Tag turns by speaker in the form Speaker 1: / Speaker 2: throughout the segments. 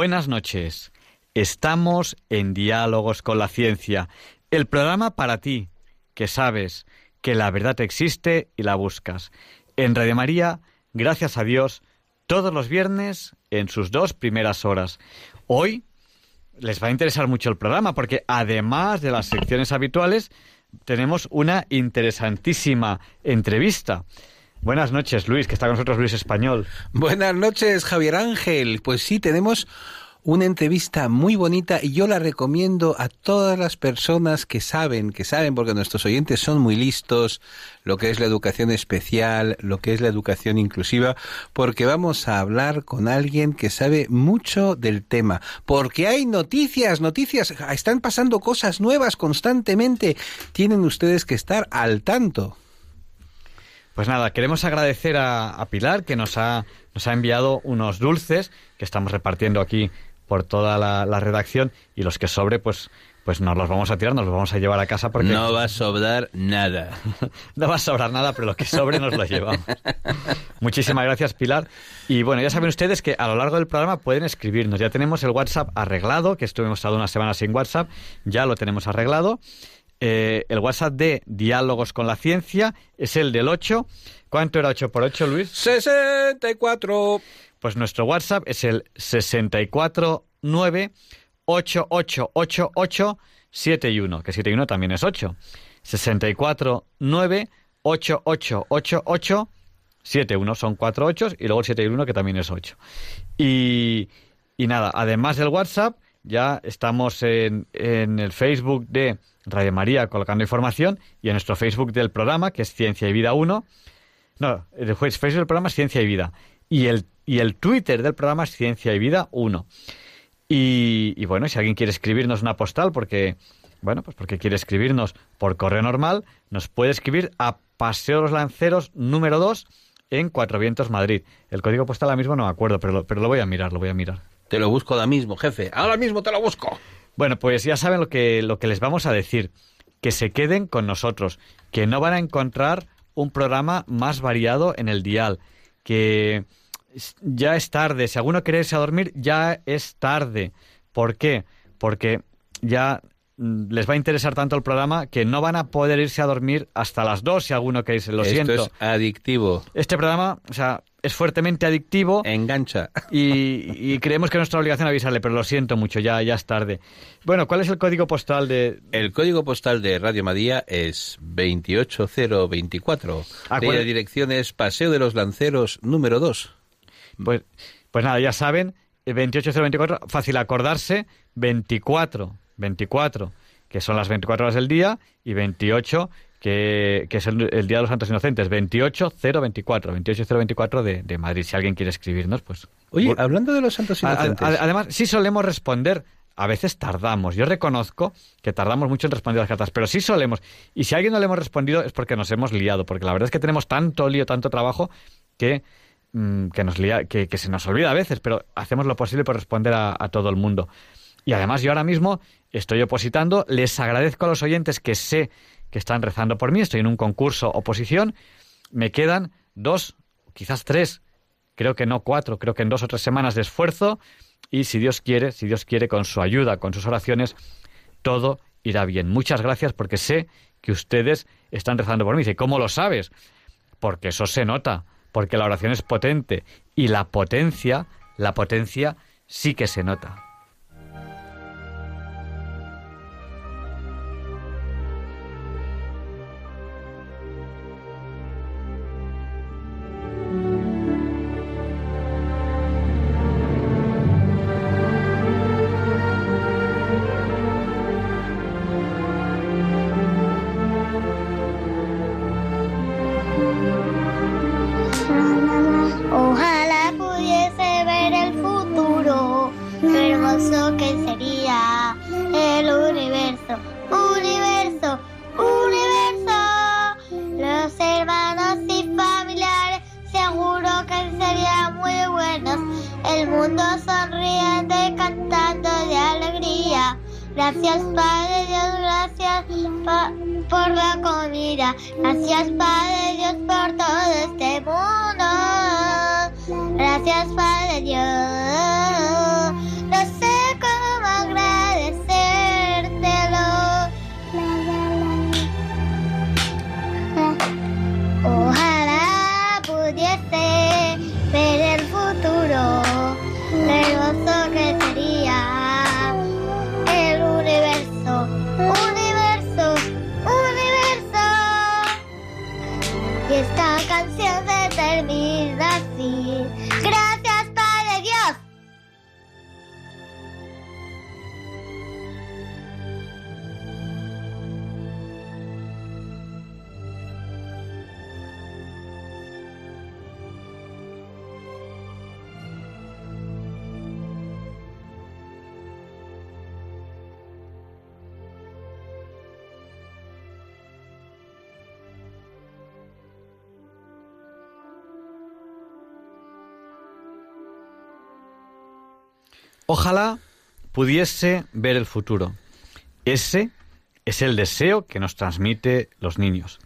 Speaker 1: Buenas noches. Estamos en Diálogos con la Ciencia, el programa para ti, que sabes que la verdad existe y la buscas. En Radio María, gracias a Dios, todos los viernes en sus dos primeras horas. Hoy les va a interesar mucho el programa porque además de las secciones habituales, tenemos una interesantísima entrevista. Buenas noches, Luis, que está con nosotros Luis Español.
Speaker 2: Buenas noches, Javier Ángel. Pues sí, tenemos una entrevista muy bonita y yo la recomiendo a todas las personas que saben, que saben porque nuestros oyentes son muy listos, lo que es la educación especial, lo que es la educación inclusiva, porque vamos a hablar con alguien que sabe mucho del tema, porque hay noticias, noticias, están pasando cosas nuevas constantemente, tienen ustedes que estar al tanto.
Speaker 1: Pues nada, queremos agradecer a, Pilar que nos ha, nos ha enviado unos dulces que estamos repartiendo aquí por toda la, redacción y los que sobre, pues, pues nos los vamos a tirar, nos los vamos a llevar a casa porque...
Speaker 2: No va a sobrar nada.
Speaker 1: no va a sobrar nada, pero lo que sobre nos lo llevamos. Muchísimas gracias, Pilar. Y bueno, ya saben ustedes que a lo largo del programa pueden escribirnos. Ya tenemos el WhatsApp arreglado, que estuvimos estado una semana sin WhatsApp, ya lo tenemos arreglado. Eh, el WhatsApp de Diálogos con la Ciencia es el del 8. ¿Cuánto era 8 por 8, Luis?
Speaker 2: 64.
Speaker 1: Pues nuestro WhatsApp es el 649 888871, que 71 también es 8. 649 888871 son 4 8 y luego el 71 que también es 8. Y, y nada, además del WhatsApp, ya estamos en, en el Facebook de Radio María colocando información y en nuestro Facebook del programa, que es Ciencia y Vida 1. No, el Facebook del programa es Ciencia y Vida. Y el, y el Twitter del programa es Ciencia y Vida 1. Y, bueno, si alguien quiere escribirnos una postal porque, bueno, pues porque quiere escribirnos por correo normal, nos puede escribir a Paseo de los Lanceros número 2 en Cuatro Vientos, Madrid. El código postal ahora mismo no me acuerdo, pero pero lo voy a mirar, lo voy a mirar.
Speaker 2: Te lo busco ahora mismo, jefe. Ahora mismo te lo busco.
Speaker 1: Bueno, pues ya saben lo que, lo que les vamos a decir. Que se queden con nosotros, que no van a encontrar un programa más variado en el dial, que ya es tarde, si alguno quiere irse a dormir, ya es tarde. ¿Por qué? Porque ya les va a interesar tanto el programa que no van a poder irse a dormir hasta las dos si alguno quiere irse. Lo
Speaker 2: Esto
Speaker 1: siento.
Speaker 2: es adictivo.
Speaker 1: Este programa, o sea, es fuertemente adictivo.
Speaker 2: Engancha.
Speaker 1: Y, creemos que es nuestra obligación avisarle, pero lo siento mucho, ya, ya es tarde. Bueno, ¿cuál es el código postal de...?
Speaker 2: El código postal de Radio Madía es 28024. Ah, la dirección es Paseo de los Lanceros número 2.
Speaker 1: Pues, pues nada, ya saben, 28024, fácil acordarse, 24, 24, que son las 24 horas del día, y 28 que, es el, Día de los Santos Inocentes, 28024, 28024 de, de Madrid. Si alguien quiere escribirnos, pues...
Speaker 2: Oye, hablando de los Santos Inocentes...
Speaker 1: además, sí solemos responder, a veces tardamos. Yo reconozco que tardamos mucho en responder las cartas, pero sí solemos. Y si a alguien no le hemos respondido es porque nos hemos liado, porque la verdad es que tenemos tanto lío, tanto trabajo, que, mm, que, nos que, se nos olvida a veces, pero hacemos lo posible por responder a, a todo el mundo. Y además yo ahora mismo estoy opositando, les agradezco a los oyentes que sé que están rezando por mí, estoy en un concurso oposición, me quedan dos, quizás tres, creo que no cuatro, creo que en dos o tres semanas de esfuerzo y si Dios quiere, si Dios quiere, con su ayuda, con sus oraciones, todo irá bien. Muchas gracias porque sé que ustedes están rezando por mí. Dice, ¿cómo lo sabes? Porque eso se nota, porque la oración es potente y la potencia, la potencia sí que se nota.
Speaker 3: Pudiese ver el futuro.
Speaker 1: Ese es el deseo que nos transmite los niños.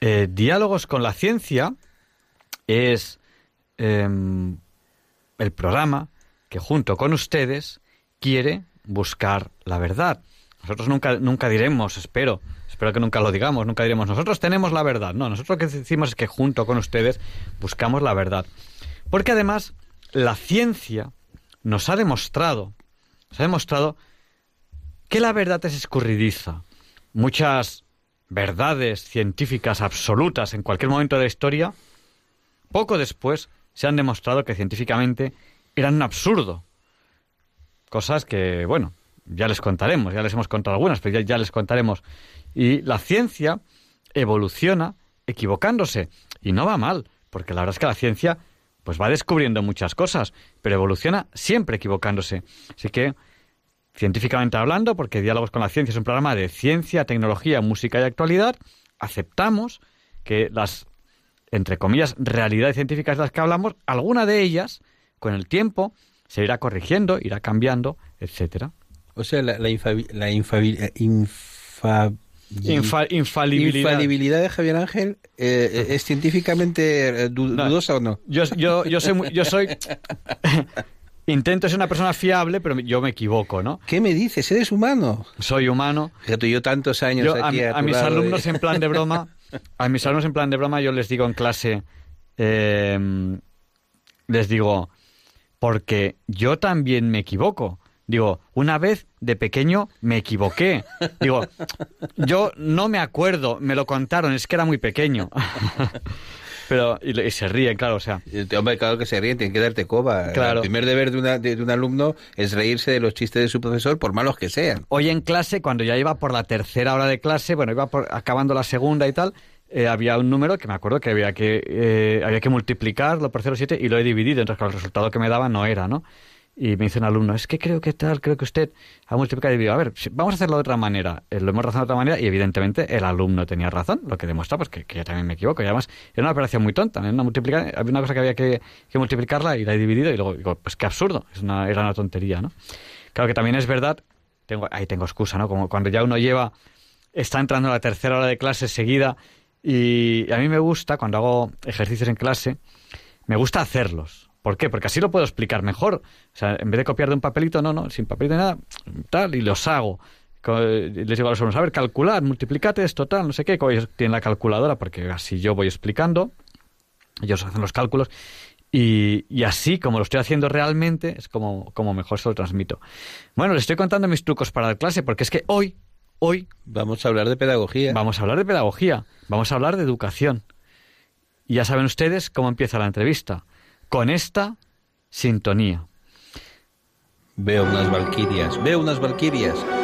Speaker 1: Eh, Diálogos con la ciencia es em, el programa que junto con ustedes quiere buscar la verdad. Nosotros nunca, nunca diremos, espero, espero que nunca lo digamos, nunca diremos, nosotros tenemos la verdad. No, nosotros lo que decimos es que junto con ustedes buscamos la verdad. Porque además la ciencia nos ha demostrado, nos ha demostrado que la verdad es escurridiza. Muchas verdades científicas absolutas en cualquier momento de la historia, poco después se han demostrado que científicamente eran un absurdo. Cosas que, bueno, ya les contaremos, ya les hemos contado algunas, pero ya, ya les contaremos. Y la ciencia evoluciona equivocándose. Y no va mal, porque la verdad es que la ciencia pues va descubriendo muchas cosas, pero evoluciona siempre equivocándose. Así que, científicamente hablando, porque Diálogos con la Ciencia es un programa de ciencia, tecnología, música y actualidad, aceptamos que las, entre comillas, realidades científicas de las que hablamos, alguna de ellas, con el tiempo, se irá corrigiendo, irá cambiando, etcétera.
Speaker 2: O sea, la, la, eh, Infa-
Speaker 1: infalibilidad.
Speaker 2: infalibilidad de Javier Ángel eh, eh, es científicamente eh,
Speaker 1: No.
Speaker 2: dudosa o no?
Speaker 1: Yo, yo, yo soy, muy- yo soy, intento ser una persona fiable, pero yo me equivoco, ¿no?
Speaker 2: ¿Qué me dices? ¿Eres humano?
Speaker 1: Soy humano.
Speaker 2: Fíjate, yo tantos años
Speaker 1: Yo, a,
Speaker 2: aquí
Speaker 1: a mis
Speaker 2: lado,
Speaker 1: alumnos
Speaker 2: eh.
Speaker 1: en plan de broma, a mis alumnos en plan de broma, yo les digo en clase, eh, les digo, porque yo también me equivoco. Digo, una vez de pequeño me equivoqué. Digo, yo no me acuerdo, me lo contaron, es que era muy pequeño. Pero, y, y se ríen, claro, o sea,
Speaker 2: Hombre, claro que se ríen, tienen que darte coba.
Speaker 1: Claro.
Speaker 2: El primer deber de, una- de- de un alumno es reírse de los chistes de su profesor, por malos que sean.
Speaker 1: Hoy en clase, cuando ya iba por la tercera hora de clase, bueno, iba por- acabando la segunda y tal, eh, había un número que me acuerdo que había que, eh, había que multiplicarlo por 0,7 y lo he dividido, entonces claro, el resultado que me daba no era, ¿no? Y me dice un alumno, es que creo que tal, creo que usted ha multiplicado y dividido. A ver, vamos a hacerlo de otra manera. Eh, lo hemos razonado de otra manera y evidentemente el alumno tenía razón, lo que demuestra pues que, que yo también me equivoco. Y además era una operación muy tonta, ¿no? una multiplica- había una cosa que había que, que multiplicarla y la he dividido y luego digo, pues qué absurdo, es una, era una tontería, ¿no? Claro que también es verdad, tengo, ahí tengo excusa, ¿no? Como cuando ya uno lleva, está entrando a la tercera hora de clase seguida y a mí me gusta, cuando hago ejercicios en clase, me gusta hacerlos. ¿Por qué? Porque así lo puedo explicar mejor. O sea, en vez de copiar de un papelito, no, no, sin papelito ni nada, tal, y los hago. Les digo a los alumnos, a ver, calcular, multiplicate esto, tal, no sé qué. Tienen la calculadora, porque así yo voy explicando, ellos hacen los cálculos, y, y así, como lo estoy haciendo realmente, es como, como mejor se lo transmito. Bueno, les estoy contando mis trucos para la clase, porque es que hoy, hoy,
Speaker 2: Vamos a hablar de pedagogía.
Speaker 1: Vamos a hablar de pedagogía, vamos a hablar de educación. Y ya saben ustedes cómo empieza la entrevista, con esta sintonía.
Speaker 2: Veo unas valquirias, veo unas valquirias.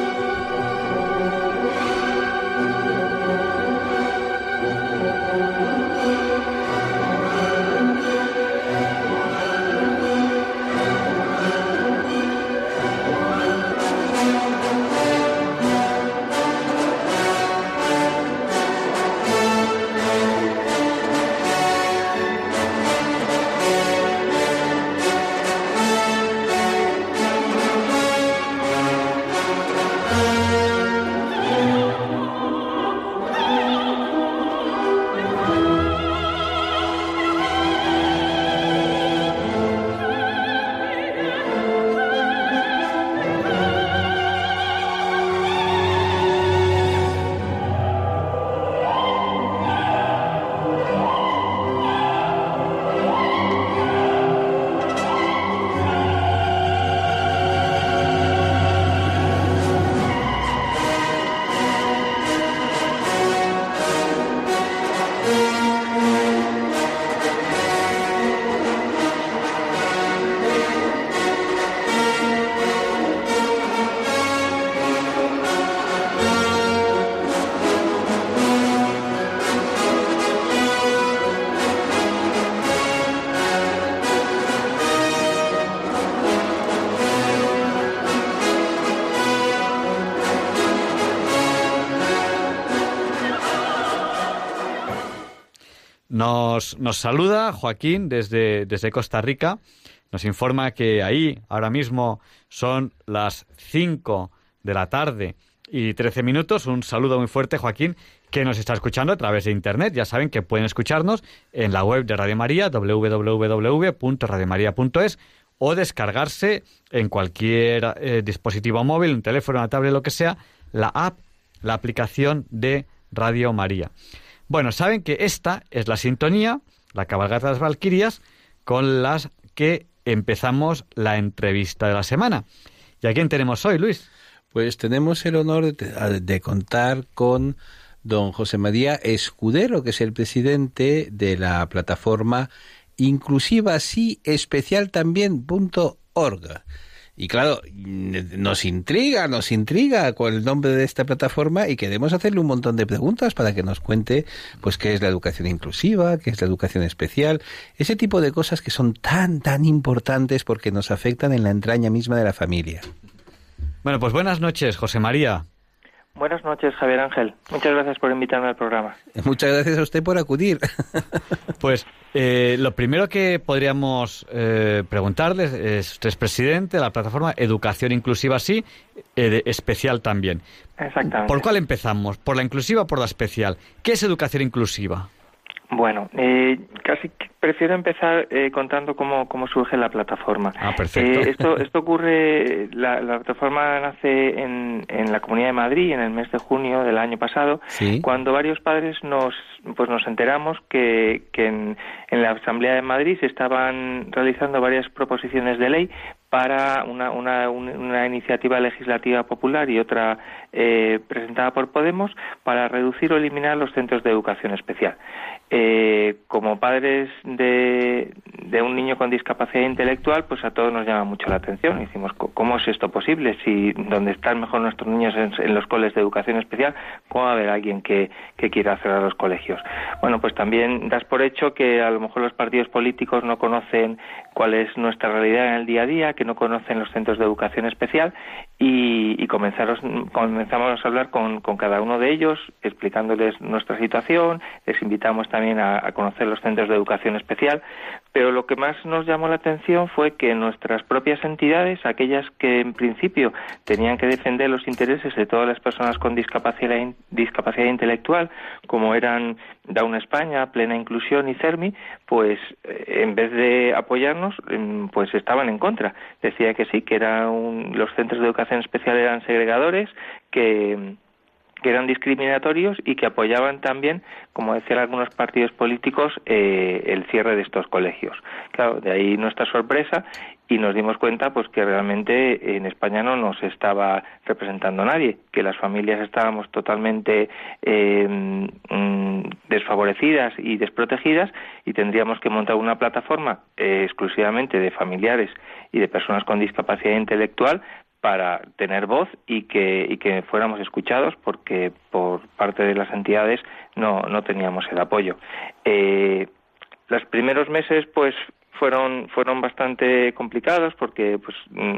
Speaker 1: Nos, saluda Joaquín desde, desde Costa Rica. Nos informa que ahí ahora mismo son las 5 de la tarde y 13 minutos. Un saludo muy fuerte, Joaquín, que nos está escuchando a través de Internet. Ya saben que pueden escucharnos en la web de Radio María, www.radiomaria.es, o descargarse en cualquier eh, dispositivo móvil, un teléfono, una tablet, lo que sea, la app, la aplicación de Radio María. Bueno, saben que esta es la sintonía, la cabalgata de las Valquirias, con las que empezamos la entrevista de la semana. ¿Y a quién tenemos hoy, Luis?
Speaker 2: Pues tenemos el honor de, de contar con don José María Escudero, que es el presidente de la plataforma inclusiva sí especial también punto org. Y claro, nos intriga, nos intriga con el nombre de esta plataforma y queremos hacerle un montón de preguntas para que nos cuente pues qué es la educación inclusiva, qué es la educación especial, ese tipo de cosas que son tan tan importantes porque nos afectan en la entraña misma de la familia.
Speaker 1: Bueno, pues buenas noches, José María.
Speaker 4: Buenas noches, Javier Ángel. Muchas gracias por invitarme al programa.
Speaker 2: Muchas gracias a usted por acudir.
Speaker 1: Pues eh, lo primero que podríamos eh, preguntarles es, usted es presidente de la plataforma Educación Inclusiva Sí, eh, especial también.
Speaker 4: Exactamente.
Speaker 1: ¿Por cuál empezamos? ¿Por la inclusiva o por la especial? ¿Qué es educación inclusiva?
Speaker 4: Bueno, eh, casi prefiero empezar eh, contando cómo, cómo surge la plataforma.
Speaker 1: Ah, perfecto.
Speaker 4: Eh, esto, esto ocurre, la, la, plataforma nace en, en la Comunidad de Madrid en el mes de junio del año pasado,
Speaker 2: ¿Sí?
Speaker 4: cuando varios padres nos, pues nos enteramos que, que en, en la Asamblea de Madrid se estaban realizando varias proposiciones de ley para una, una, una, iniciativa legislativa popular y otra eh, presentada por Podemos para reducir o eliminar los centros de educación especial. Eh, como padres de, de, un niño con discapacidad intelectual, pues a todos nos llama mucho la atención. Decimos, ¿cómo es esto posible? Si donde están mejor nuestros niños en, en los coles de educación especial, ¿cómo va a haber alguien que, que quiera cerrar los colegios? Bueno, pues también das por hecho que a lo mejor los partidos políticos no conocen cuál es nuestra realidad en el día a día, que no conocen los centros de educación especial y, comenzamos, a hablar con, con, cada uno de ellos, explicándoles nuestra situación, les invitamos también a, conocer los centros de educación especial, pero lo que más nos llamó la atención fue que nuestras propias entidades, aquellas que en principio tenían que defender los intereses de todas las personas con discapacidad, discapacidad intelectual, como eran Down España, Plena Inclusión y CERMI, pues en vez de apoyarnos, pues estaban en contra. Decía que sí, que era un, los centros de educación especial eran segregadores, que que eran discriminatorios y que apoyaban también, como decían algunos partidos políticos, eh, el cierre de estos colegios. Claro, de ahí nuestra sorpresa y nos dimos cuenta pues que realmente en España no nos estaba representando nadie, que las familias estábamos totalmente eh, desfavorecidas y desprotegidas y tendríamos que montar una plataforma eh, exclusivamente de familiares y de personas con discapacidad intelectual para tener voz y que, y que fuéramos escuchados porque por parte de las entidades no, no teníamos el apoyo. Eh, los primeros meses pues fueron fueron bastante complicados porque pues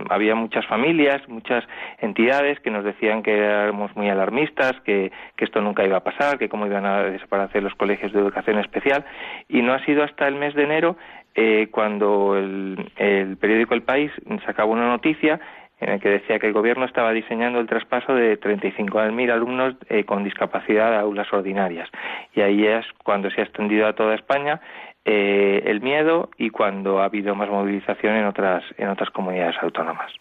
Speaker 4: había muchas familias, muchas entidades que nos decían que éramos muy alarmistas, que, que esto nunca iba a pasar, que cómo iban a desaparecer los colegios de educación especial y no ha sido hasta el mes de enero eh, cuando el, el periódico El País sacaba una noticia en el que decía que el gobierno estaba diseñando el traspaso de 35.000 alumnos eh, con discapacidad a aulas ordinarias. Y ahí es cuando se ha extendido a toda España eh, el miedo y cuando ha habido más movilización en otras, en otras comunidades autónomas.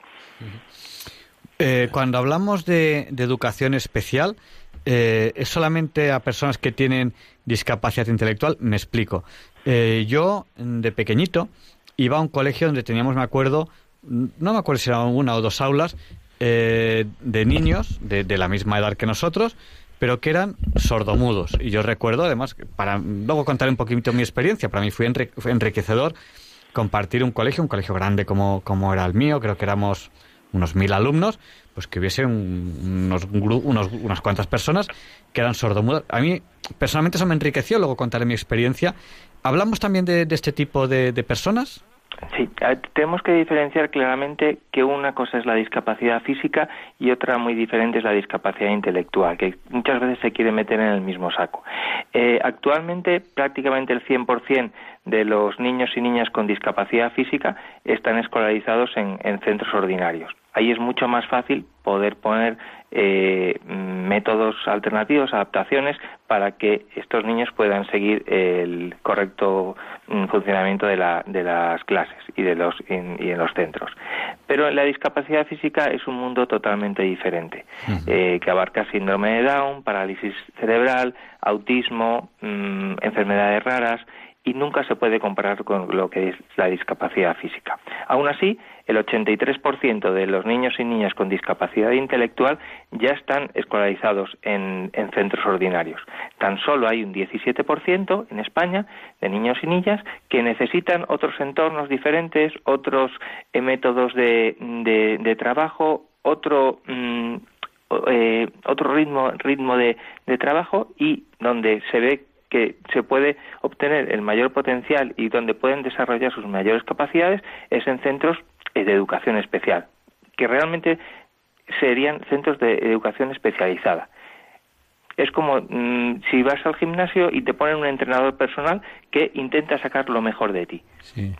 Speaker 1: Eh, cuando hablamos de, de educación especial, eh, ¿es solamente a personas que tienen discapacidad intelectual? Me explico. yo, de pequeñito, iba a un colegio donde teníamos, me acuerdo, no me acuerdo si eran una o dos aulas eh, de niños de, de, la misma edad que nosotros, pero que eran sordomudos. Y yo recuerdo, además, para luego contar un poquito mi experiencia, para mí fue, enrique, fue enriquecedor compartir un colegio, un colegio grande como, como era el mío, creo que éramos unos mil alumnos, pues que hubiese un, unos, unos, unas cuantas personas que eran sordomudas. A mí, personalmente, eso me enriqueció, luego contaré mi experiencia. ¿Hablamos también de, este tipo de personas?
Speaker 4: Sí, tenemos que diferenciar claramente que una cosa es la discapacidad física y otra muy diferente es la discapacidad intelectual, que muchas veces se quiere meter en el mismo saco. Eh, actualmente, prácticamente el 100% de los niños y niñas con discapacidad física están escolarizados en, centros ordinarios. Ahí es mucho más fácil poder poner eh, métodos alternativos, adaptaciones, para que estos niños puedan seguir el correcto mm, funcionamiento de, las clases y de los y en los centros. Pero la discapacidad física es un mundo totalmente diferente, eh, que abarca síndrome de Down, parálisis cerebral, autismo, mm, enfermedades raras y nunca se puede comparar con lo que es la discapacidad física. Aún así, el 83% de los niños y niñas con discapacidad intelectual ya están escolarizados en, centros ordinarios. Tan solo hay un 17% en España de niños y niñas que necesitan otros entornos diferentes, otros eh, métodos de, trabajo, otro mm, eh, otro ritmo ritmo de, de trabajo y donde se ve que se puede obtener el mayor potencial y donde pueden desarrollar sus mayores capacidades es en centros de educación especial, que realmente serían centros de educación especializada. Es como mm, si vas al gimnasio y te ponen un entrenador personal que intenta sacar lo mejor de ti.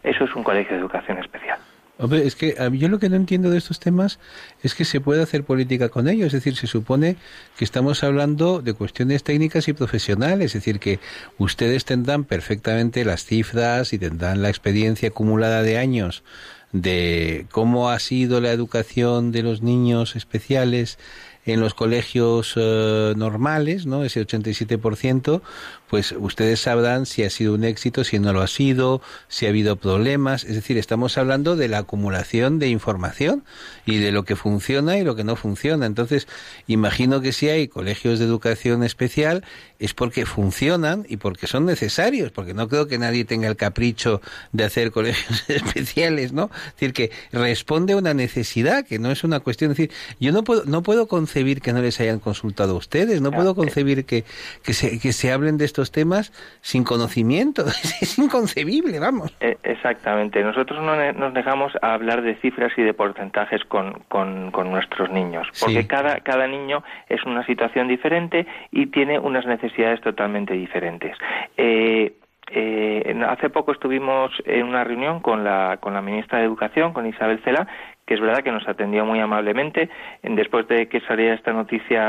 Speaker 4: Eso es un colegio de educación especial.
Speaker 2: Hombre, es que yo lo que no entiendo de estos temas es que se puede hacer política con ellos. Es decir, se supone que estamos hablando de cuestiones técnicas y profesionales. Es decir, que ustedes tendrán perfectamente las cifras y tendrán la experiencia acumulada de años de cómo ha sido la educación de los niños especiales en los colegios eh, normales, ¿no? Ese 87%, pues ustedes sabrán si ha sido un éxito, si no lo ha sido, si ha habido problemas. Es decir, estamos hablando de la acumulación de información y de lo que funciona y lo que no funciona. Entonces, imagino que si hay colegios de educación especial es porque funcionan y porque son necesarios, porque no creo que nadie tenga el capricho de hacer colegios especiales, ¿no? Es decir, que responde a una necesidad, que no es una cuestión. Es decir, yo no puedo, no puedo concebir que no les hayan consultado a ustedes, no puedo concebir que, que, se, que se hablen de esto temas sin conocimiento. es inconcebible, vamos.
Speaker 4: E, exactamente. Nosotros no nos dejamos a hablar de cifras y de porcentajes con, con, nuestros niños, porque cada, cada niño es una situación diferente y tiene unas necesidades totalmente diferentes. Eh, eh, hace poco estuvimos en una reunión con la, con la ministra de Educación, con Isabel Cela, que es verdad que nos atendió muy amablemente. Después de que saliera esta noticia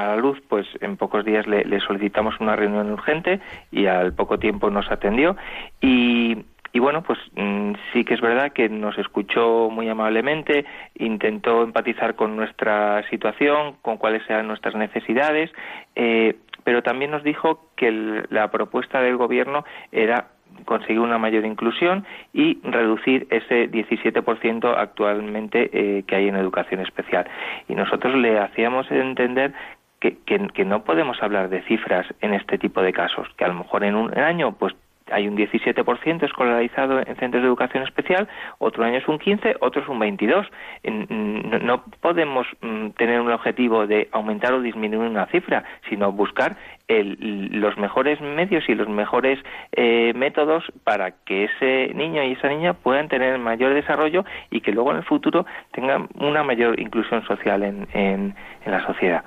Speaker 4: a la luz, pues en pocos días le, solicitamos una reunión urgente y al poco tiempo nos atendió. Y, bueno, pues mm, sí que es verdad que nos escuchó muy amablemente, intentó empatizar con nuestra situación, con cuáles eran nuestras necesidades, eh, pero también nos dijo que la propuesta del Gobierno era conseguir una mayor inclusión y reducir ese 17% actualmente eh, que hay en educación especial. Y nosotros le hacíamos entender que, que, no podemos hablar de cifras en este tipo de casos, que a lo mejor en un año pues hay un 17% escolarizado en centros de educación especial, otro año es un 15, otro es un 22. No podemos mm, tener un objetivo de aumentar o disminuir una cifra, sino buscar los mejores medios y los mejores eh, métodos para que ese niño y esa niña puedan tener mayor desarrollo y que luego en el futuro tengan una mayor inclusión social en, en, en la sociedad.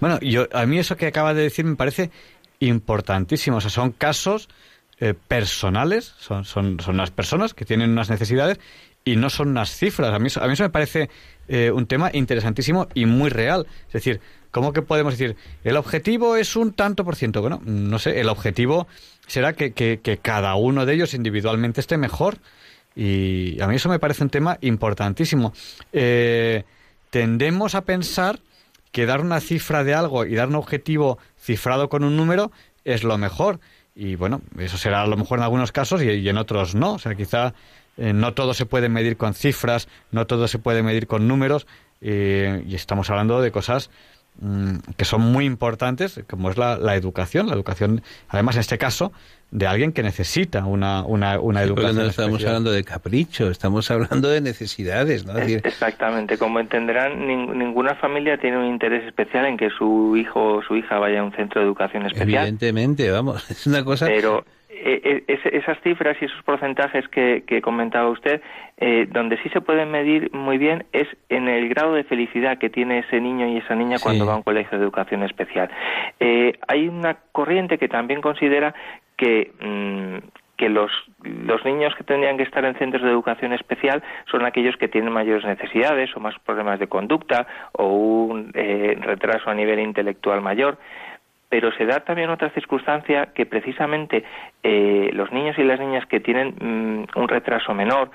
Speaker 1: Bueno, yo, a mí eso que acaba de decir me parece importantísimo. O sea, son casos eh, personales, son, son, son las personas que tienen unas necesidades y no son unas cifras. A mí, a mí eso me parece eh, un tema interesantísimo y muy real. Es decir, ¿cómo que podemos decir, el objetivo es un tanto por ciento? Bueno, no sé, el objetivo será que, que, cada uno de ellos individualmente esté mejor. Y a mí eso me parece un tema importantísimo. Eh, tendemos a pensar que dar una cifra de algo y dar un objetivo cifrado con un número es lo mejor. Y bueno, eso será a lo mejor en algunos casos y, en otros no. O sea, quizá eh, no todo se puede medir con cifras, no todo se puede medir con números. Eh, y estamos hablando de cosas que son muy importantes, como es la, la, educación. La educación, además en este caso, de alguien que necesita una, una, una educación.
Speaker 2: no estamos hablando de capricho, estamos hablando de necesidades, ¿no?
Speaker 4: Exactamente, como entenderán, ninguna familia tiene un interés especial en que su hijo o su hija vaya a un centro de educación especial.
Speaker 2: Evidentemente, vamos, es una cosa...
Speaker 4: Pero eh, eh, esas cifras y esos porcentajes que, comentaba usted, eh, donde sí se pueden medir muy bien es en el grado de felicidad que tiene ese niño y esa niña cuando va a un colegio de educación especial. hay una corriente que también considera que mm, que los, los niños que tendrían que estar en centros de educación especial son aquellos que tienen mayores necesidades o más problemas de conducta o un eh, retraso a nivel intelectual mayor. Pero se da también otra circunstancia que precisamente eh, los niños y las niñas que tienen mm, un retraso menor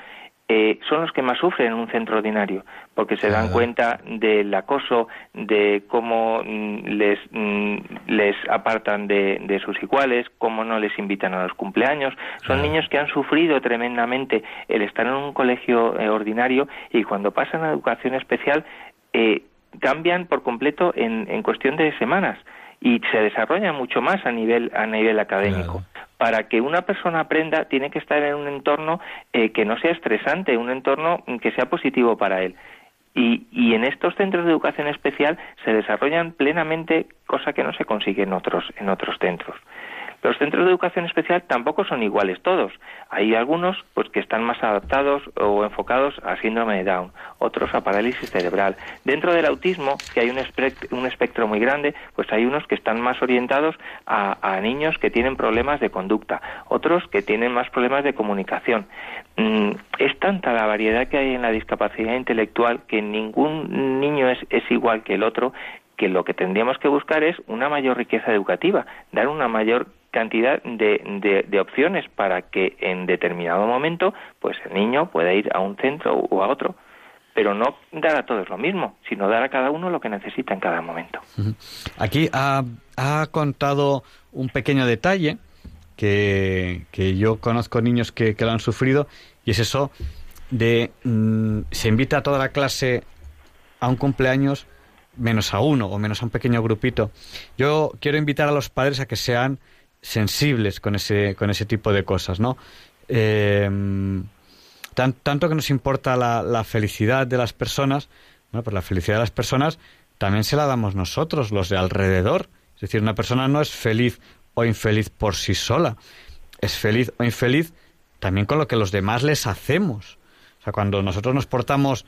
Speaker 4: eh, son los que más sufren en un centro ordinario, porque se dan cuenta del acoso, de cómo mm, les, mm, les apartan de, sus iguales, cómo no les invitan a los cumpleaños. Son niños que han sufrido tremendamente el estar en un colegio eh, ordinario y cuando pasan a educación especial eh, cambian por completo en, en cuestión de semanas y se desarrollan mucho más a nivel a nivel académico para que una persona aprenda tiene que estar en un entorno eh, que no sea estresante, un entorno que sea positivo para él. Y, y, en estos centros de educación especial se desarrollan plenamente, cosa que no se consigue en otros, en otros centros. Los centros de educación especial tampoco son iguales todos. Hay algunos pues que están más adaptados o enfocados a síndrome de Down, otros a parálisis cerebral. Dentro del autismo, que hay un, espectro, muy grande, pues hay unos que están más orientados a, niños que tienen problemas de conducta, otros que tienen más problemas de comunicación. Mm, es tanta la variedad que hay en la discapacidad intelectual que ningún niño es igual que el otro que lo que tendríamos que buscar es una mayor riqueza educativa, dar una mayor cantidad de, de, opciones para que en determinado momento pues el niño pueda ir a un centro o a otro pero no dar a todos lo mismo, sino dar a cada uno lo que necesita en cada momento.
Speaker 1: Aquí ha, ha contado un pequeño detalle que, que yo conozco niños que, que, lo han sufrido y es eso de mm, se invita a toda la clase a un cumpleaños menos a uno o menos a un pequeño grupito. Yo quiero invitar a los padres a que sean sensibles con ese, con ese tipo de cosas, ¿no? Eh, tanto que nos importa la, felicidad de las personas, bueno, pues la felicidad de las personas también se la damos nosotros, los de alrededor. Es decir, una persona no es feliz o infeliz por sí sola, es feliz o infeliz también con lo que los demás les hacemos. O sea, cuando nosotros nos portamos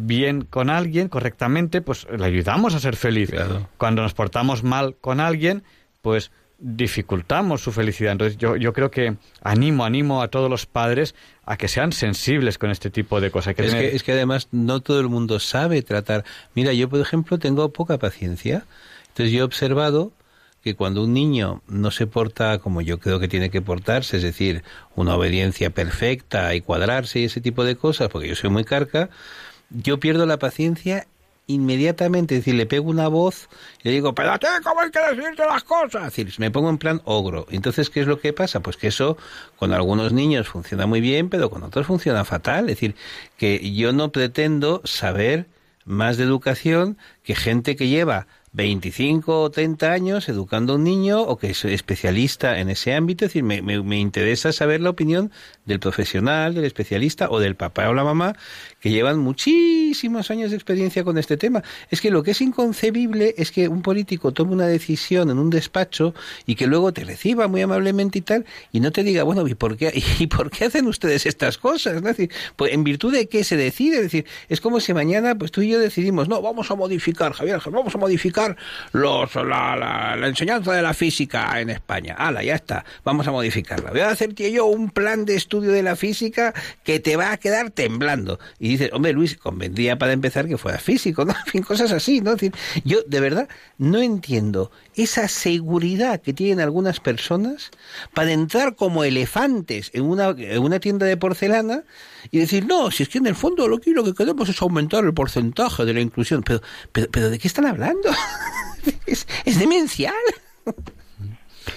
Speaker 1: bien con alguien, correctamente, pues le ayudamos a ser feliz. Cuando nos portamos mal con alguien, pues dificultamos su felicidad. Entonces yo, yo creo que animo, animo a todos los padres a que sean sensibles con este tipo de cosas.
Speaker 2: es, que, es que además no todo el mundo sabe tratar. Mira, yo por ejemplo tengo poca paciencia. Entonces yo he observado que cuando un niño no se porta como yo creo que tiene que portarse, es decir, una obediencia perfecta y cuadrarse y ese tipo de cosas, porque yo soy muy carca, yo pierdo la paciencia inmediatamente, es decir, le pego una voz y le digo, pero ¿cómo hay que decirte las cosas? Es decir, me pongo en plan ogro. Entonces, ¿qué es lo que pasa? Pues que eso con algunos niños funciona muy bien, pero con otros funciona fatal. Es decir, que yo no pretendo saber más de educación que gente que lleva 25 o 30 años educando a un niño o que es especialista en ese ámbito. Es decir, me, me, interesa saber la opinión del profesional, del especialista o del papá o la mamá que llevan muchísimos años de experiencia con este tema. Es que lo que es inconcebible es que un político tome una decisión en un despacho y que luego te reciba muy amablemente y tal y no te diga, bueno, ¿y por qué, y por qué hacen ustedes estas cosas? Decir, pues, ¿en virtud de qué se decide? Es decir, es como si mañana pues tú y yo decidimos, no, vamos a modificar, Javier, vamos a modificar los, la, la, enseñanza de la física en España. ¡Hala, ya está! Vamos a modificarla. Voy a hacerte yo un plan de estudio de la física que te va a quedar temblando. Y dices, hombre, Luis, convendría para empezar que fuera físico, ¿no? En fin, cosas así, ¿no? decir, yo de verdad no entiendo esa seguridad que tienen algunas personas para entrar como elefantes en una, en una tienda de porcelana y decir, no, si es que en el fondo lo que, lo que queremos es aumentar el porcentaje de la inclusión. Pero, pero, pero ¿de qué están hablando? es, es demencial.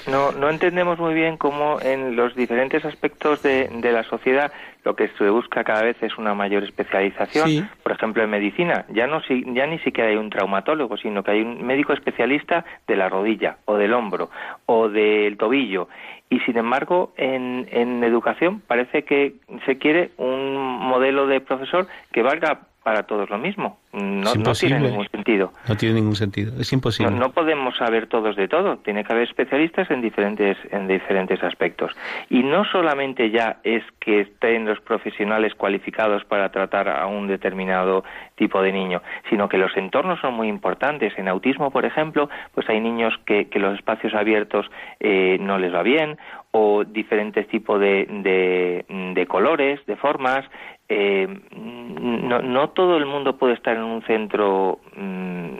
Speaker 4: No, no entendemos muy bien cómo en los diferentes aspectos de, de, la sociedad lo que se busca cada vez es una mayor especialización. Por ejemplo, en medicina ya no ya ni siquiera hay un traumatólogo, sino que hay un médico especialista de la rodilla o del hombro o del tobillo. Y sin embargo, en, en educación parece que se quiere un modelo de profesor que valga para todos lo mismo. No, tiene ningún sentido.
Speaker 2: No tiene ningún sentido. Es
Speaker 4: No,
Speaker 2: imposible.
Speaker 4: no podemos saber todos de todo. Tiene que haber especialistas en diferentes en diferentes aspectos. Y no solamente ya es que estén los profesionales cualificados para tratar a un determinado tipo de niño, sino que los entornos son muy importantes. En autismo, por ejemplo, pues hay niños que, que los espacios abiertos eh, no les va bien o diferentes tipos de, de, de colores, de formas. Eh, no, no todo el mundo puede estar en un centro mm,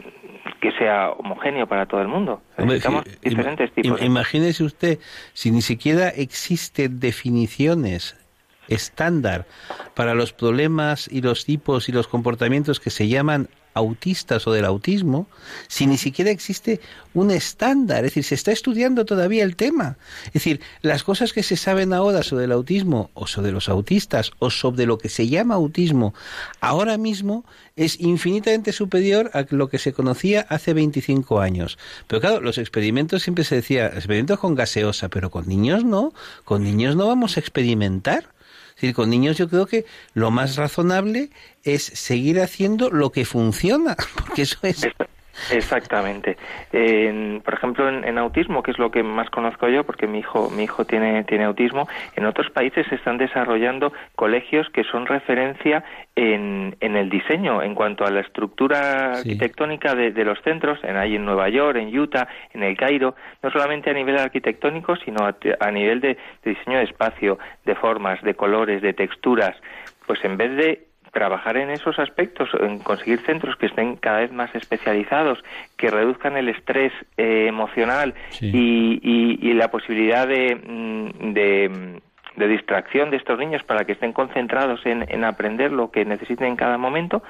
Speaker 4: que sea homogéneo para todo el mundo.
Speaker 2: Hombre,
Speaker 4: Necesitamos
Speaker 2: sí,
Speaker 4: diferentes
Speaker 2: im-
Speaker 4: tipos.
Speaker 2: im- Imagínese usted, si ni siquiera existen definiciones estándar para los problemas y los tipos y los comportamientos que se llaman autistas o del autismo, si ni siquiera existe un estándar, es decir, se está estudiando todavía el tema. Es decir, las cosas que se saben ahora sobre el autismo o sobre los autistas o sobre lo que se llama autismo ahora mismo es infinitamente superior a lo que se conocía hace 25 años. Pero claro, los experimentos siempre se decía, experimentos con gaseosa, pero con niños no, con niños no vamos a experimentar. Es decir, con niños yo creo que lo más razonable es seguir haciendo lo que funciona, porque eso es...
Speaker 4: Exactamente. En- por ejemplo, en, en autismo, que es lo que más conozco yo, porque mi hijo, mi hijo tiene, tiene autismo, en otros países se están desarrollando colegios que son referencia en, en el diseño, en cuanto a la estructura
Speaker 2: Sí.
Speaker 4: arquitectónica de, de los centros, en ahí en Nueva York, en Utah, en el Cairo, no solamente a nivel arquitectónico, sino a, a nivel de, de diseño de espacio, de formas, de colores, de texturas. Pues en vez de trabajar en esos aspectos, en conseguir centros que estén cada vez más especializados, que reduzcan el estrés eh, emocional
Speaker 2: Sí.
Speaker 4: y, y- y la posibilidad de, mm, de, mm, de distracción de estos niños para que estén concentrados en, en aprender lo que necesiten en cada momento,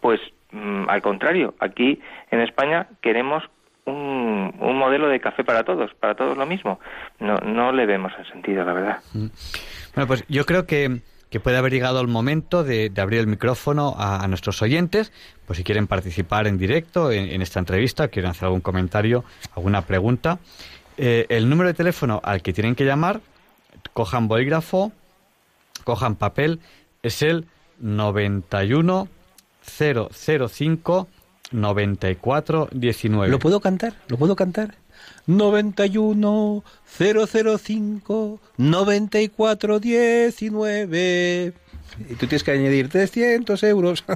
Speaker 4: pues mm, al contrario, aquí en España queremos un, un modelo de café para todos, para todos lo mismo. No, no le vemos el sentido, la verdad.
Speaker 1: Bueno, pues yo creo que, que puede haber llegado el momento de, de abrir el micrófono a, nuestros oyentes, pues si quieren participar en directo en, en esta entrevista, quieren hacer algún comentario, alguna pregunta. Eh, el número de teléfono al que tienen que llamar, cojan bolígrafo, cojan papel, es el 91 005 94 19.
Speaker 2: ¿Lo puedo cantar? ¿Lo puedo cantar? 91 005 94 19 y tú tienes que añadir 300 euros.